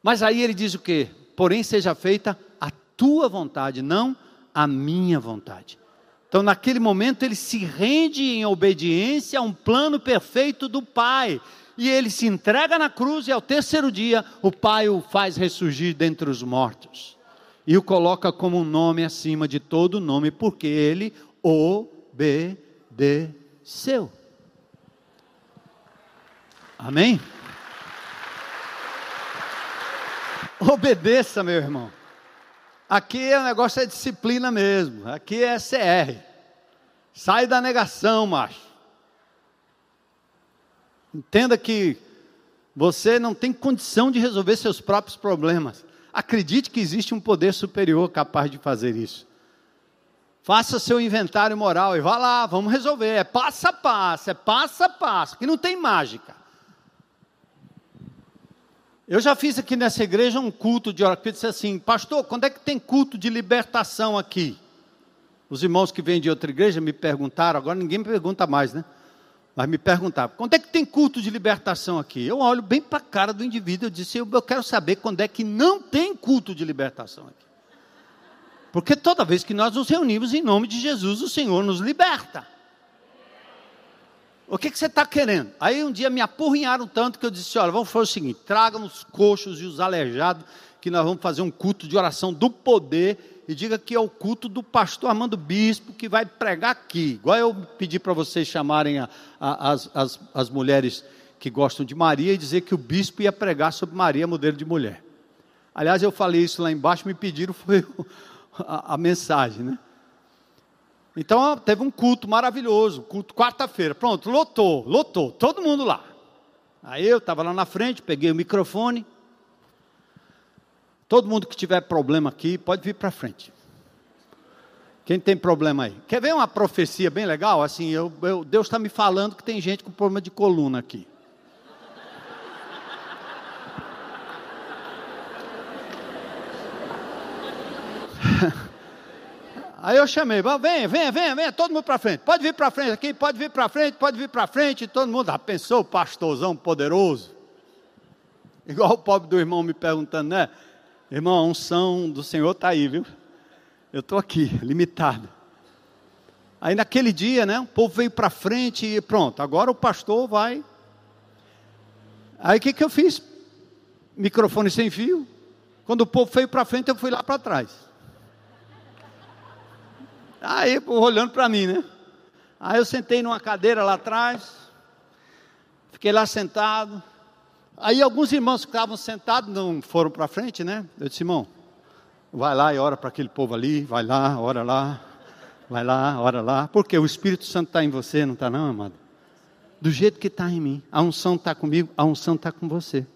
Mas aí ele diz o que? Porém, seja feita a tua vontade, não a minha vontade. Então, naquele momento, ele se rende em obediência a um plano perfeito do Pai e ele se entrega na cruz, e ao terceiro dia o Pai o faz ressurgir dentre os mortos. E o coloca como um nome acima de todo nome, porque ele obedeceu. Amém? Obedeça, meu irmão. Aqui o negócio é disciplina mesmo. Aqui é CR. Sai da negação, macho. Entenda que você não tem condição de resolver seus próprios problemas. Acredite que existe um poder superior capaz de fazer isso. Faça seu inventário moral e vá lá, vamos resolver. É passo a passo, é passo a passo, que não tem mágica. Eu já fiz aqui nessa igreja um culto de oração, que disse assim, pastor, quando é que tem culto de libertação aqui? Os irmãos que vêm de outra igreja me perguntaram, agora ninguém me pergunta mais, né? Mas me perguntava, quando é que tem culto de libertação aqui? Eu olho bem para a cara do indivíduo e disse, eu, eu quero saber quando é que não tem culto de libertação aqui. Porque toda vez que nós nos reunimos em nome de Jesus, o Senhor nos liberta. O que, que você está querendo? Aí um dia me apurrinharam tanto que eu disse: olha, vamos fazer o seguinte: tragam os coxos e os aleijados, que nós vamos fazer um culto de oração do poder e diga que é o culto do pastor Armando Bispo que vai pregar aqui. Igual eu pedi para vocês chamarem a, a, as, as, as mulheres que gostam de Maria e dizer que o bispo ia pregar sobre Maria, modelo de mulher. Aliás, eu falei isso lá embaixo, me pediram, foi a, a mensagem, né? Então, teve um culto maravilhoso, culto quarta-feira. Pronto, lotou, lotou, todo mundo lá. Aí eu estava lá na frente, peguei o microfone, Todo mundo que tiver problema aqui, pode vir para frente. Quem tem problema aí? Quer ver uma profecia bem legal? Assim, eu, eu, Deus está me falando que tem gente com problema de coluna aqui. Aí eu chamei, vem, vem, vem, vem, todo mundo para frente. Pode vir para frente aqui, pode vir para frente, pode vir para frente. Todo mundo, ah, pensou o pastorzão poderoso? Igual o pobre do irmão me perguntando, né? Irmão, a unção do Senhor está aí, viu? Eu estou aqui, limitado. Aí naquele dia, né? O povo veio para frente e pronto, agora o pastor vai. Aí o que, que eu fiz? Microfone sem fio. Quando o povo veio para frente, eu fui lá para trás. Aí, olhando para mim, né? Aí eu sentei numa cadeira lá atrás, fiquei lá sentado. Aí alguns irmãos que estavam sentados não foram para frente, né? Eu disse, irmão, vai lá e ora para aquele povo ali, vai lá, ora lá, vai lá, ora lá. Porque o Espírito Santo está em você, não está não, amado? Do jeito que está em mim. A unção está comigo, a unção está com você.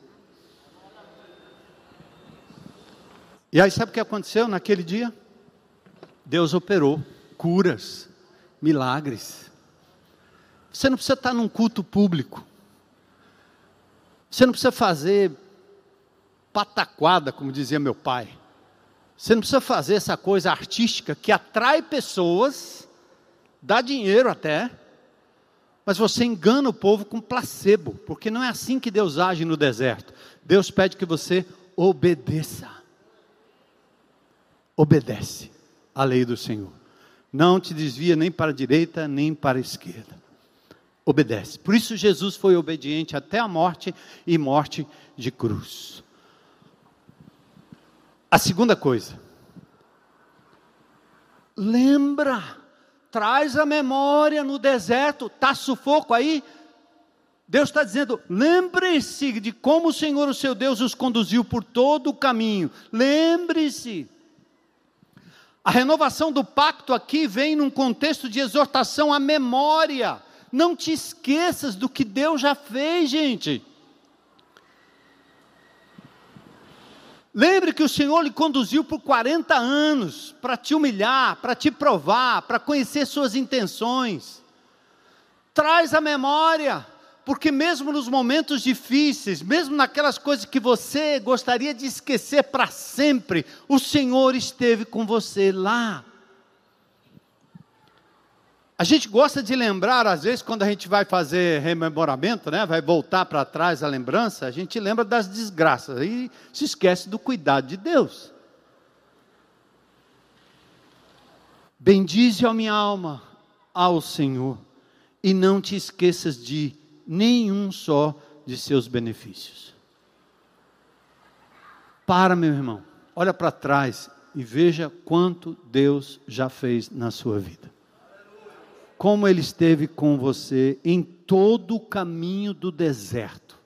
E aí sabe o que aconteceu naquele dia? Deus operou curas, milagres. Você não precisa estar num culto público. Você não precisa fazer pataquada, como dizia meu pai. Você não precisa fazer essa coisa artística que atrai pessoas, dá dinheiro até, mas você engana o povo com placebo, porque não é assim que Deus age no deserto. Deus pede que você obedeça obedece à lei do Senhor. Não te desvia nem para a direita, nem para a esquerda. Obedece. Por isso Jesus foi obediente até a morte e morte de cruz. A segunda coisa. Lembra, traz a memória no deserto, está sufoco aí, Deus está dizendo: lembre-se de como o Senhor, o seu Deus, os conduziu por todo o caminho. Lembre-se. A renovação do pacto aqui vem num contexto de exortação à memória. Não te esqueças do que Deus já fez, gente. Lembre que o Senhor lhe conduziu por 40 anos para te humilhar, para te provar, para conhecer suas intenções. Traz a memória porque mesmo nos momentos difíceis, mesmo naquelas coisas que você gostaria de esquecer para sempre, o Senhor esteve com você lá. A gente gosta de lembrar, às vezes, quando a gente vai fazer rememoramento, né, vai voltar para trás a lembrança, a gente lembra das desgraças e se esquece do cuidado de Deus. Bendize a minha alma ao Senhor e não te esqueças de nenhum só de seus benefícios. Para, meu irmão, olha para trás e veja quanto Deus já fez na sua vida. Como Ele esteve com você em todo o caminho do deserto.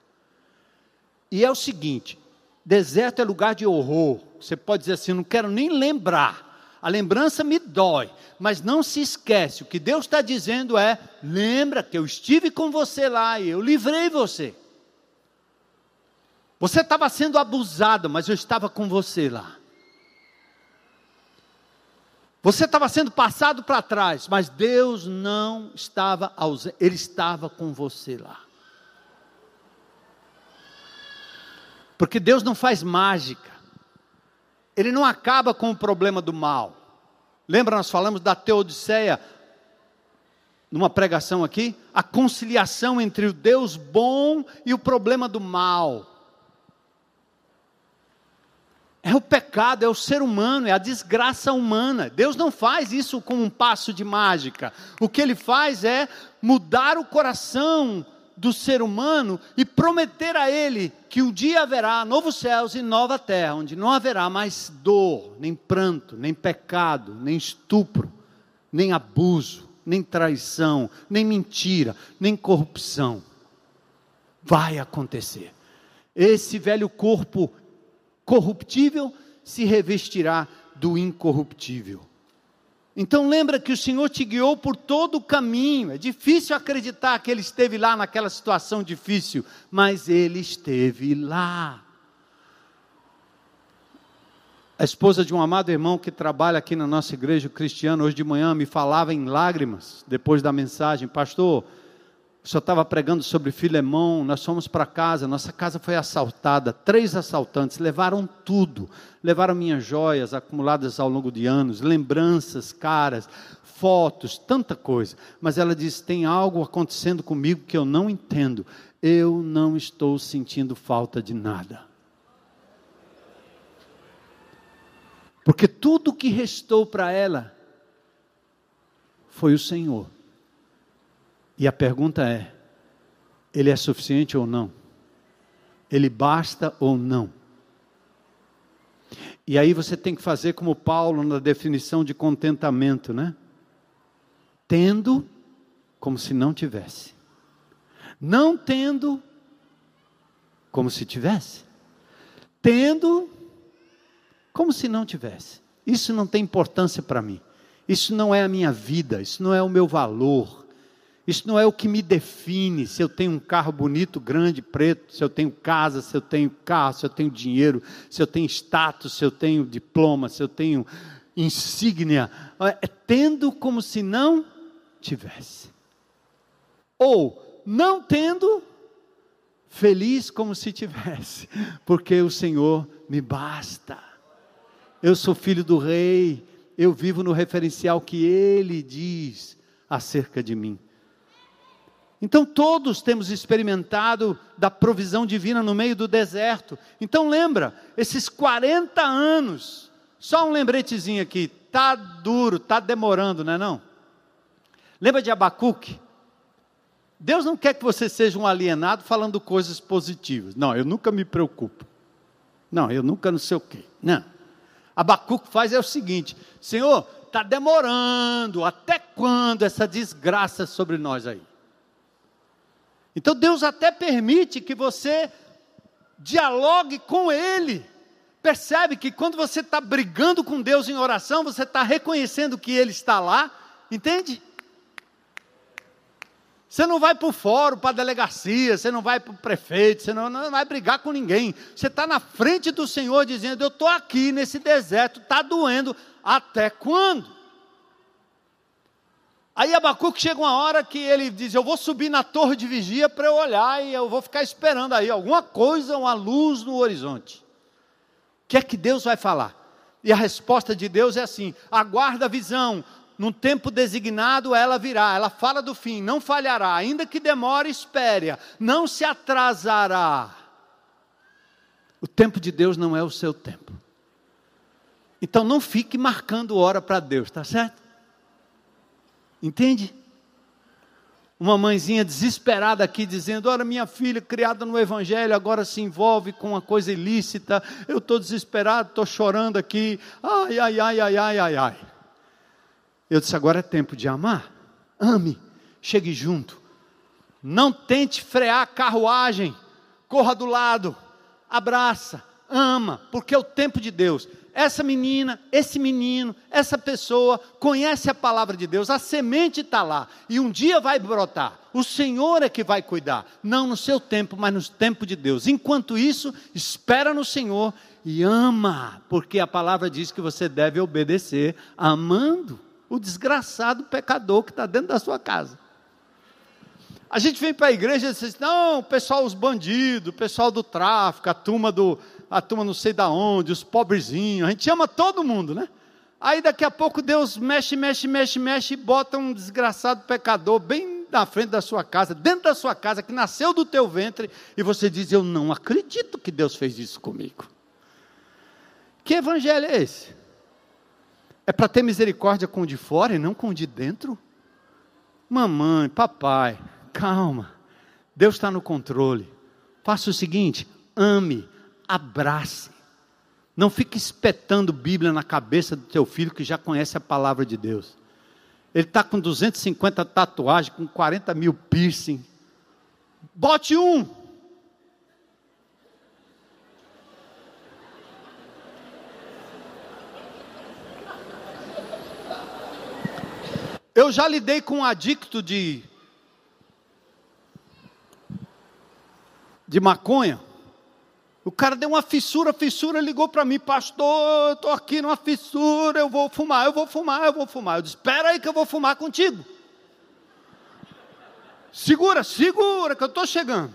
E é o seguinte: deserto é lugar de horror. Você pode dizer assim, não quero nem lembrar a lembrança me dói, mas não se esquece, o que Deus está dizendo é: lembra que eu estive com você lá e eu livrei você. Você estava sendo abusado, mas eu estava com você lá. Você estava sendo passado para trás, mas Deus não estava ausente, Ele estava com você lá. Porque Deus não faz mágica. Ele não acaba com o problema do mal. Lembra, nós falamos da Teodiceia, numa pregação aqui? A conciliação entre o Deus bom e o problema do mal. É o pecado, é o ser humano, é a desgraça humana. Deus não faz isso com um passo de mágica. O que ele faz é mudar o coração do ser humano e prometer a ele que um dia haverá novos céus e nova terra, onde não haverá mais dor, nem pranto, nem pecado, nem estupro, nem abuso, nem traição, nem mentira, nem corrupção. Vai acontecer. Esse velho corpo corruptível se revestirá do incorruptível. Então lembra que o Senhor te guiou por todo o caminho. É difícil acreditar que ele esteve lá naquela situação difícil, mas ele esteve lá. A esposa de um amado irmão que trabalha aqui na nossa igreja cristiana hoje de manhã me falava em lágrimas depois da mensagem, pastor. Senhor estava pregando sobre Filemão, nós fomos para casa, nossa casa foi assaltada, três assaltantes levaram tudo, levaram minhas joias acumuladas ao longo de anos, lembranças caras, fotos, tanta coisa. Mas ela disse: tem algo acontecendo comigo que eu não entendo. Eu não estou sentindo falta de nada. Porque tudo que restou para ela foi o Senhor. E a pergunta é: ele é suficiente ou não? Ele basta ou não? E aí você tem que fazer como Paulo na definição de contentamento, né? Tendo como se não tivesse. Não tendo como se tivesse. Tendo como se não tivesse. Isso não tem importância para mim. Isso não é a minha vida, isso não é o meu valor. Isso não é o que me define se eu tenho um carro bonito, grande, preto, se eu tenho casa, se eu tenho carro, se eu tenho dinheiro, se eu tenho status, se eu tenho diploma, se eu tenho insígnia. É tendo como se não tivesse. Ou não tendo, feliz como se tivesse, porque o Senhor me basta. Eu sou filho do rei, eu vivo no referencial que ele diz acerca de mim. Então todos temos experimentado da provisão divina no meio do deserto. Então lembra, esses 40 anos, só um lembretezinho aqui, tá duro, tá demorando, não é não? Lembra de Abacuque? Deus não quer que você seja um alienado falando coisas positivas. Não, eu nunca me preocupo. Não, eu nunca não sei o quê. Não. Abacuque faz é o seguinte: Senhor, está demorando, até quando essa desgraça sobre nós aí? Então Deus até permite que você dialogue com Ele. Percebe que quando você está brigando com Deus em oração, você está reconhecendo que Ele está lá, entende? Você não vai para o fórum, para a delegacia, você não vai para o prefeito, você não, não vai brigar com ninguém. Você está na frente do Senhor dizendo: Eu estou aqui nesse deserto, está doendo, até quando? Aí Abacuque chega uma hora que ele diz: Eu vou subir na torre de vigia para eu olhar e eu vou ficar esperando aí alguma coisa, uma luz no horizonte. O que é que Deus vai falar? E a resposta de Deus é assim: aguarda a visão, num tempo designado ela virá, ela fala do fim, não falhará, ainda que demore, espere, não se atrasará. O tempo de Deus não é o seu tempo. Então não fique marcando hora para Deus, tá certo? Entende? Uma mãezinha desesperada aqui dizendo: Olha, minha filha criada no Evangelho agora se envolve com uma coisa ilícita. Eu estou desesperado, estou chorando aqui. Ai, ai, ai, ai, ai, ai, ai. Eu disse: Agora é tempo de amar. Ame, chegue junto. Não tente frear a carruagem. Corra do lado, abraça, ama, porque é o tempo de Deus essa menina, esse menino, essa pessoa conhece a palavra de Deus, a semente está lá, e um dia vai brotar. O Senhor é que vai cuidar, não no seu tempo, mas no tempo de Deus. Enquanto isso, espera no Senhor e ama, porque a palavra diz que você deve obedecer, amando o desgraçado pecador que está dentro da sua casa. A gente vem para a igreja e diz: não, o pessoal, os bandidos, o pessoal do tráfico, a turma do, a turma não sei da onde, os pobrezinhos, a gente ama todo mundo, né? Aí daqui a pouco Deus mexe, mexe, mexe, mexe e bota um desgraçado pecador bem na frente da sua casa, dentro da sua casa, que nasceu do teu ventre, e você diz: Eu não acredito que Deus fez isso comigo. Que evangelho é esse? É para ter misericórdia com o de fora e não com o de dentro? Mamãe, papai, calma. Deus está no controle. Faça o seguinte: ame, abrace. Não fique espetando Bíblia na cabeça do teu filho que já conhece a palavra de Deus. Ele está com 250 tatuagens, com 40 mil piercing. Bote um. Eu já lidei com um adicto de de maconha. O cara deu uma fissura, fissura, ligou para mim, pastor, eu estou aqui numa fissura, eu vou fumar, eu vou fumar, eu vou fumar. Eu disse, espera aí que eu vou fumar contigo. Segura, segura, que eu estou chegando.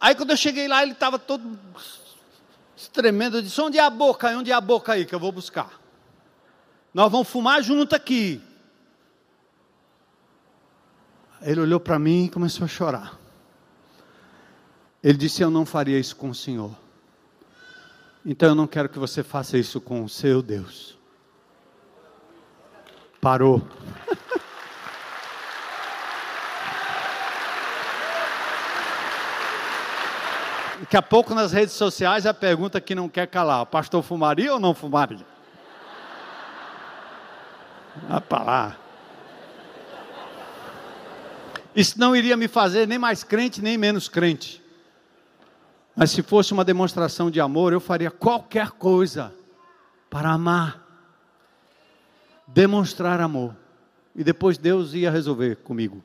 Aí quando eu cheguei lá, ele estava todo tremendo. Eu disse: Onde é a boca? Onde é a boca aí que eu vou buscar? Nós vamos fumar junto aqui. Ele olhou para mim e começou a chorar. Ele disse: Eu não faria isso com o Senhor. Então eu não quero que você faça isso com o seu Deus. Parou. Daqui a pouco nas redes sociais a pergunta que não quer calar: o pastor fumaria ou não fumaria? Vá para lá. Isso não iria me fazer nem mais crente, nem menos crente. Mas se fosse uma demonstração de amor, eu faria qualquer coisa para amar, demonstrar amor. E depois Deus ia resolver comigo.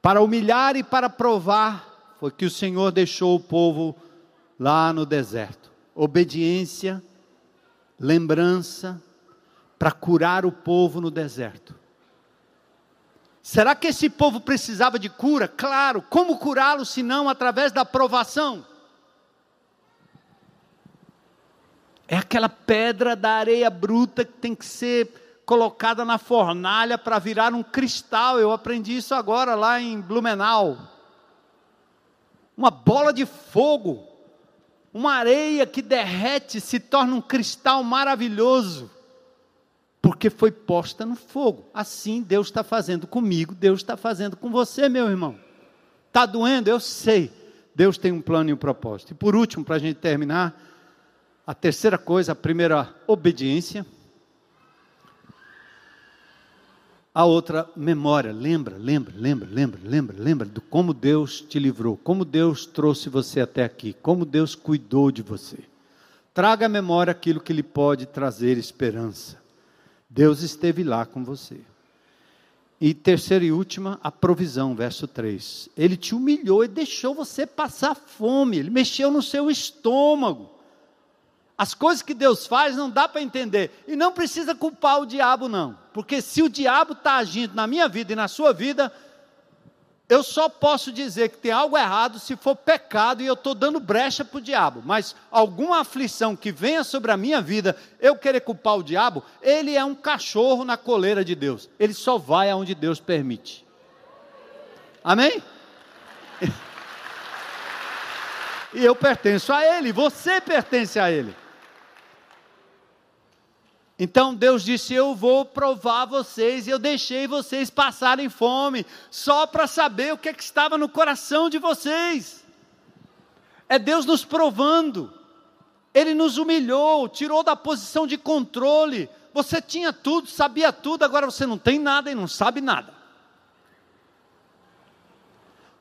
Para humilhar e para provar, foi que o Senhor deixou o povo lá no deserto. Obediência, lembrança, para curar o povo no deserto. Será que esse povo precisava de cura? Claro, como curá-lo se não através da provação? É aquela pedra da areia bruta que tem que ser colocada na fornalha para virar um cristal. Eu aprendi isso agora lá em Blumenau. Uma bola de fogo, uma areia que derrete, se torna um cristal maravilhoso porque foi posta no fogo. Assim Deus está fazendo comigo, Deus está fazendo com você, meu irmão. Está doendo? Eu sei. Deus tem um plano e um propósito. E por último, para a gente terminar, a terceira coisa, a primeira, obediência. A outra, memória. Lembra, lembra, lembra, lembra, lembra, lembra de como Deus te livrou, como Deus trouxe você até aqui, como Deus cuidou de você. Traga à memória aquilo que lhe pode trazer esperança. Deus esteve lá com você. E terceira e última, a provisão, verso 3. Ele te humilhou e deixou você passar fome, ele mexeu no seu estômago. As coisas que Deus faz não dá para entender. E não precisa culpar o diabo, não. Porque se o diabo está agindo na minha vida e na sua vida, eu só posso dizer que tem algo errado se for pecado e eu estou dando brecha para o diabo. Mas alguma aflição que venha sobre a minha vida, eu querer culpar o diabo, ele é um cachorro na coleira de Deus. Ele só vai aonde Deus permite. Amém? E eu pertenço a ele, você pertence a ele. Então Deus disse: Eu vou provar vocês, eu deixei vocês passarem fome, só para saber o que, é que estava no coração de vocês. É Deus nos provando, Ele nos humilhou, tirou da posição de controle. Você tinha tudo, sabia tudo, agora você não tem nada e não sabe nada.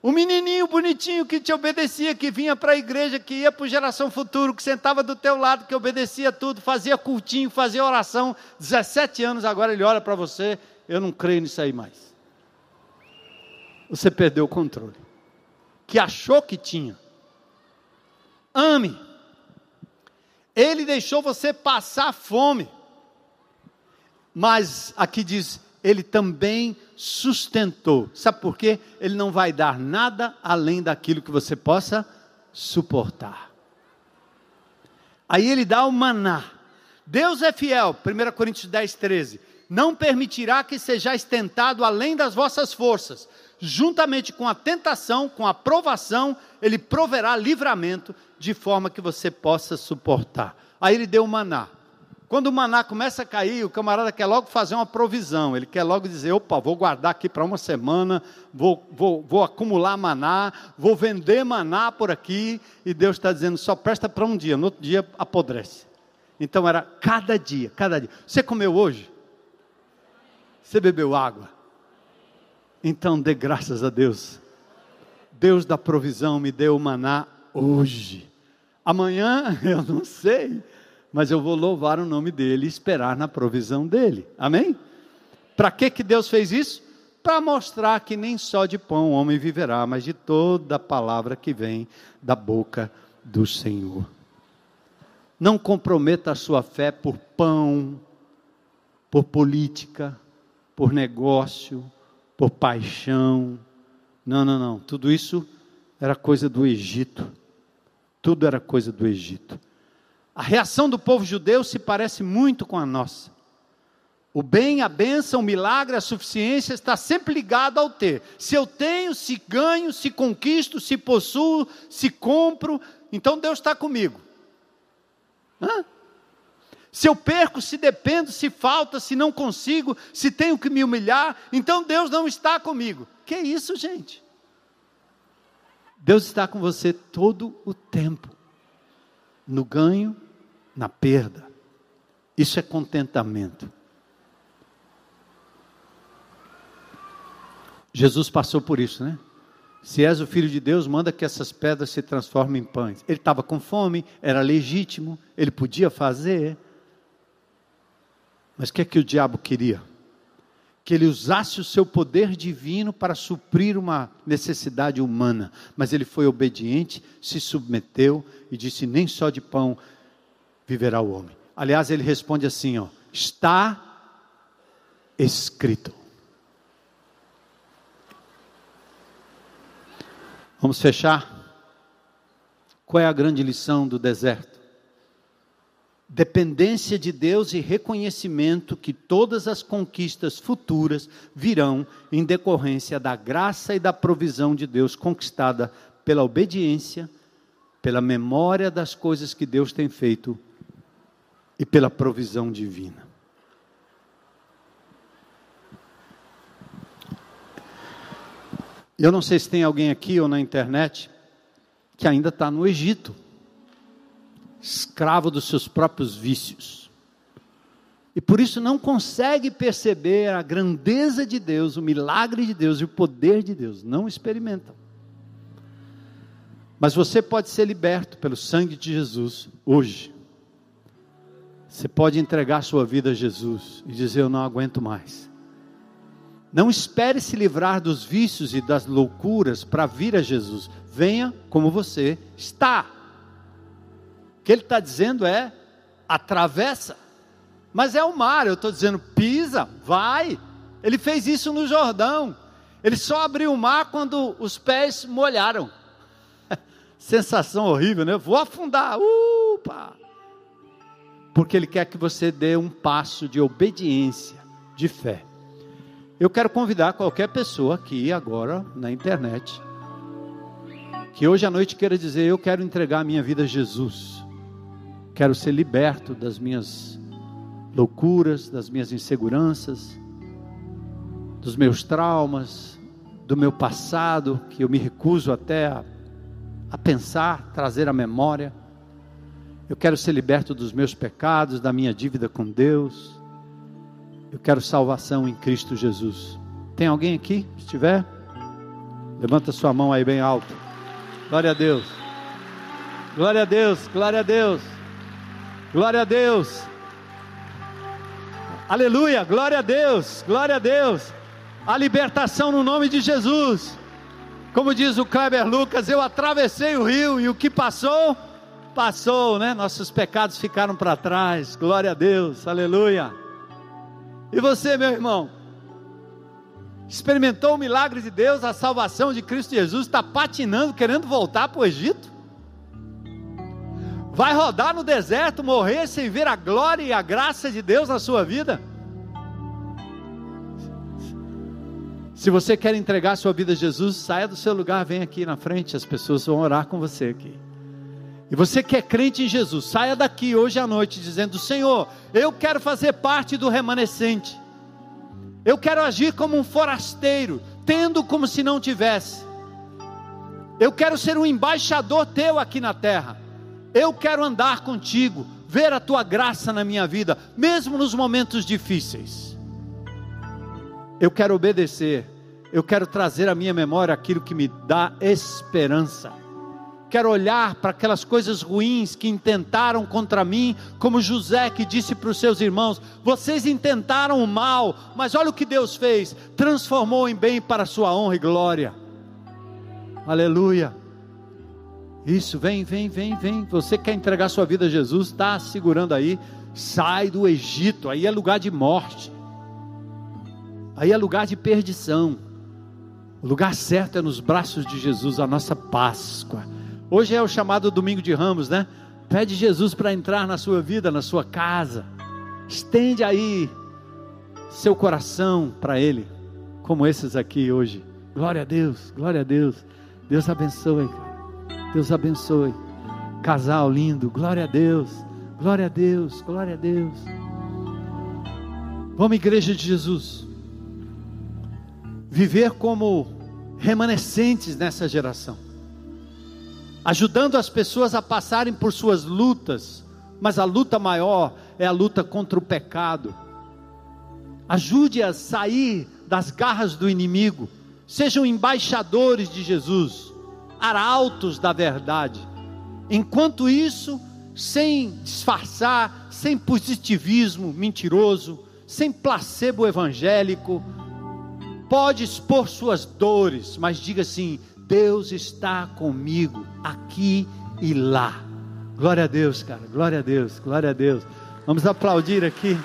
O menininho bonitinho que te obedecia, que vinha para a igreja, que ia para geração futuro, que sentava do teu lado, que obedecia tudo, fazia cultinho, fazia oração, 17 anos, agora ele olha para você, eu não creio nisso aí mais. Você perdeu o controle. Que achou que tinha. Ame. Ele deixou você passar fome. Mas aqui diz, ele também sustentou. Sabe por quê? Ele não vai dar nada além daquilo que você possa suportar. Aí ele dá o maná. Deus é fiel, 1 Coríntios 10, 13. Não permitirá que sejais tentado além das vossas forças. Juntamente com a tentação, com a provação, ele proverá livramento, de forma que você possa suportar. Aí ele deu o maná. Quando o maná começa a cair, o camarada quer logo fazer uma provisão. Ele quer logo dizer: opa, vou guardar aqui para uma semana, vou, vou, vou acumular maná, vou vender maná por aqui. E Deus está dizendo: só presta para um dia, no outro dia apodrece. Então era cada dia, cada dia. Você comeu hoje? Você bebeu água? Então dê graças a Deus. Deus da provisão me deu o maná hoje. Amanhã eu não sei mas eu vou louvar o nome dele e esperar na provisão dele. Amém? Para que, que Deus fez isso? Para mostrar que nem só de pão o homem viverá, mas de toda palavra que vem da boca do Senhor. Não comprometa a sua fé por pão, por política, por negócio, por paixão. Não, não, não. Tudo isso era coisa do Egito. Tudo era coisa do Egito. A reação do povo judeu se parece muito com a nossa. O bem, a bênção, o milagre, a suficiência está sempre ligado ao ter. Se eu tenho, se ganho, se conquisto, se possuo, se compro, então Deus está comigo. Hã? Se eu perco, se dependo, se falta, se não consigo, se tenho que me humilhar, então Deus não está comigo. Que isso, gente? Deus está com você todo o tempo, no ganho, na perda. Isso é contentamento. Jesus passou por isso, né? Se és o filho de Deus, manda que essas pedras se transformem em pães. Ele estava com fome, era legítimo, ele podia fazer. Mas o que é que o diabo queria? Que ele usasse o seu poder divino para suprir uma necessidade humana. Mas ele foi obediente, se submeteu e disse: Nem só de pão viverá o homem. Aliás, ele responde assim: ó, Está escrito. Vamos fechar? Qual é a grande lição do deserto? Dependência de Deus e reconhecimento que todas as conquistas futuras virão em decorrência da graça e da provisão de Deus conquistada pela obediência, pela memória das coisas que Deus tem feito e pela provisão divina. Eu não sei se tem alguém aqui ou na internet que ainda está no Egito, escravo dos seus próprios vícios. E por isso não consegue perceber a grandeza de Deus, o milagre de Deus e o poder de Deus. Não experimentam. Mas você pode ser liberto pelo sangue de Jesus hoje. Você pode entregar sua vida a Jesus e dizer: Eu não aguento mais. Não espere se livrar dos vícios e das loucuras para vir a Jesus. Venha como você está. O que ele está dizendo é: atravessa. Mas é o mar, eu estou dizendo, pisa, vai. Ele fez isso no Jordão. Ele só abriu o mar quando os pés molharam. Sensação horrível, né? Vou afundar. Upa! Porque ele quer que você dê um passo de obediência, de fé. Eu quero convidar qualquer pessoa aqui agora na internet que hoje à noite queira dizer: Eu quero entregar a minha vida a Jesus, quero ser liberto das minhas loucuras, das minhas inseguranças, dos meus traumas, do meu passado, que eu me recuso até a, a pensar, trazer à memória. Eu quero ser liberto dos meus pecados, da minha dívida com Deus. Eu quero salvação em Cristo Jesus. Tem alguém aqui? Se tiver, levanta sua mão aí bem alto. Glória a Deus. Glória a Deus, glória a Deus. Glória a Deus. Aleluia, glória a Deus, glória a Deus. A libertação no nome de Jesus. Como diz o Kleber Lucas, eu atravessei o rio e o que passou, passou, né? Nossos pecados ficaram para trás. Glória a Deus, aleluia. E você, meu irmão? Experimentou o milagre de Deus, a salvação de Cristo Jesus, está patinando, querendo voltar para o Egito? Vai rodar no deserto, morrer sem ver a glória e a graça de Deus na sua vida? Se você quer entregar sua vida a Jesus, saia do seu lugar, vem aqui na frente, as pessoas vão orar com você aqui. E você que é crente em Jesus, saia daqui hoje à noite dizendo: Senhor, eu quero fazer parte do remanescente. Eu quero agir como um forasteiro, tendo como se não tivesse. Eu quero ser um embaixador teu aqui na terra. Eu quero andar contigo, ver a tua graça na minha vida, mesmo nos momentos difíceis. Eu quero obedecer. Eu quero trazer à minha memória aquilo que me dá esperança quero olhar para aquelas coisas ruins que intentaram contra mim, como José que disse para os seus irmãos: vocês intentaram o mal, mas olha o que Deus fez, transformou em bem para a sua honra e glória. Aleluia. Isso, vem, vem, vem, vem. Você quer entregar sua vida a Jesus? Está segurando aí. sai do Egito, aí é lugar de morte, aí é lugar de perdição. O lugar certo é nos braços de Jesus, a nossa Páscoa. Hoje é o chamado Domingo de Ramos, né? Pede Jesus para entrar na sua vida, na sua casa. Estende aí seu coração para Ele, como esses aqui hoje. Glória a Deus, glória a Deus. Deus abençoe. Deus abençoe. Casal lindo, glória a Deus, glória a Deus, glória a Deus. Vamos, igreja de Jesus, viver como remanescentes nessa geração, ajudando as pessoas a passarem por suas lutas, mas a luta maior é a luta contra o pecado. Ajude a sair das garras do inimigo, sejam embaixadores de Jesus, arautos da verdade. Enquanto isso, sem disfarçar, sem positivismo mentiroso, sem placebo evangélico, pode expor suas dores, mas diga assim: Deus está comigo aqui e lá. Glória a Deus, cara, glória a Deus, glória a Deus. Vamos aplaudir aqui.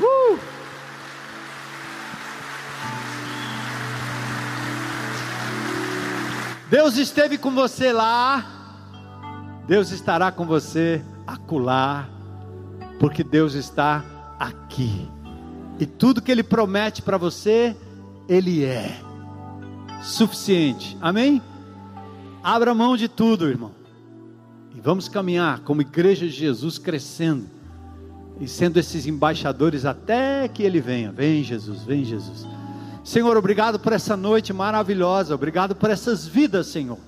Uh! Deus esteve com você lá, Deus estará com você acolá, porque Deus está aqui. E tudo que Ele promete para você, Ele é suficiente. Amém? Abra mão de tudo, irmão. E vamos caminhar como igreja de Jesus crescendo e sendo esses embaixadores até que Ele venha. Vem, Jesus, vem, Jesus. Senhor, obrigado por essa noite maravilhosa, obrigado por essas vidas, Senhor.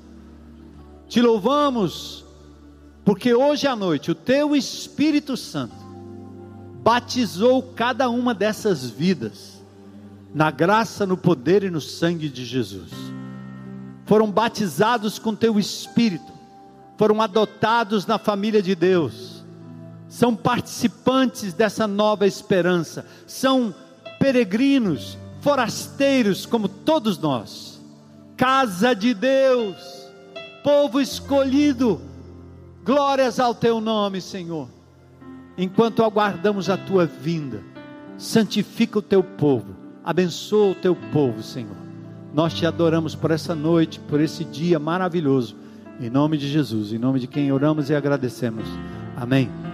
Te louvamos, porque hoje à noite o Teu Espírito Santo batizou cada uma dessas vidas, na graça, no poder e no sangue de Jesus. Foram batizados com Teu Espírito, foram adotados na família de Deus, são participantes dessa nova esperança, são peregrinos forasteiros como todos nós, casa de Deus, povo escolhido, glórias ao teu nome, Senhor. Enquanto aguardamos a tua vinda, santifica o teu povo, abençoa o teu povo, Senhor. Nós te adoramos por essa noite, por esse dia maravilhoso. Em nome de Jesus, em nome de quem oramos e agradecemos. Amém.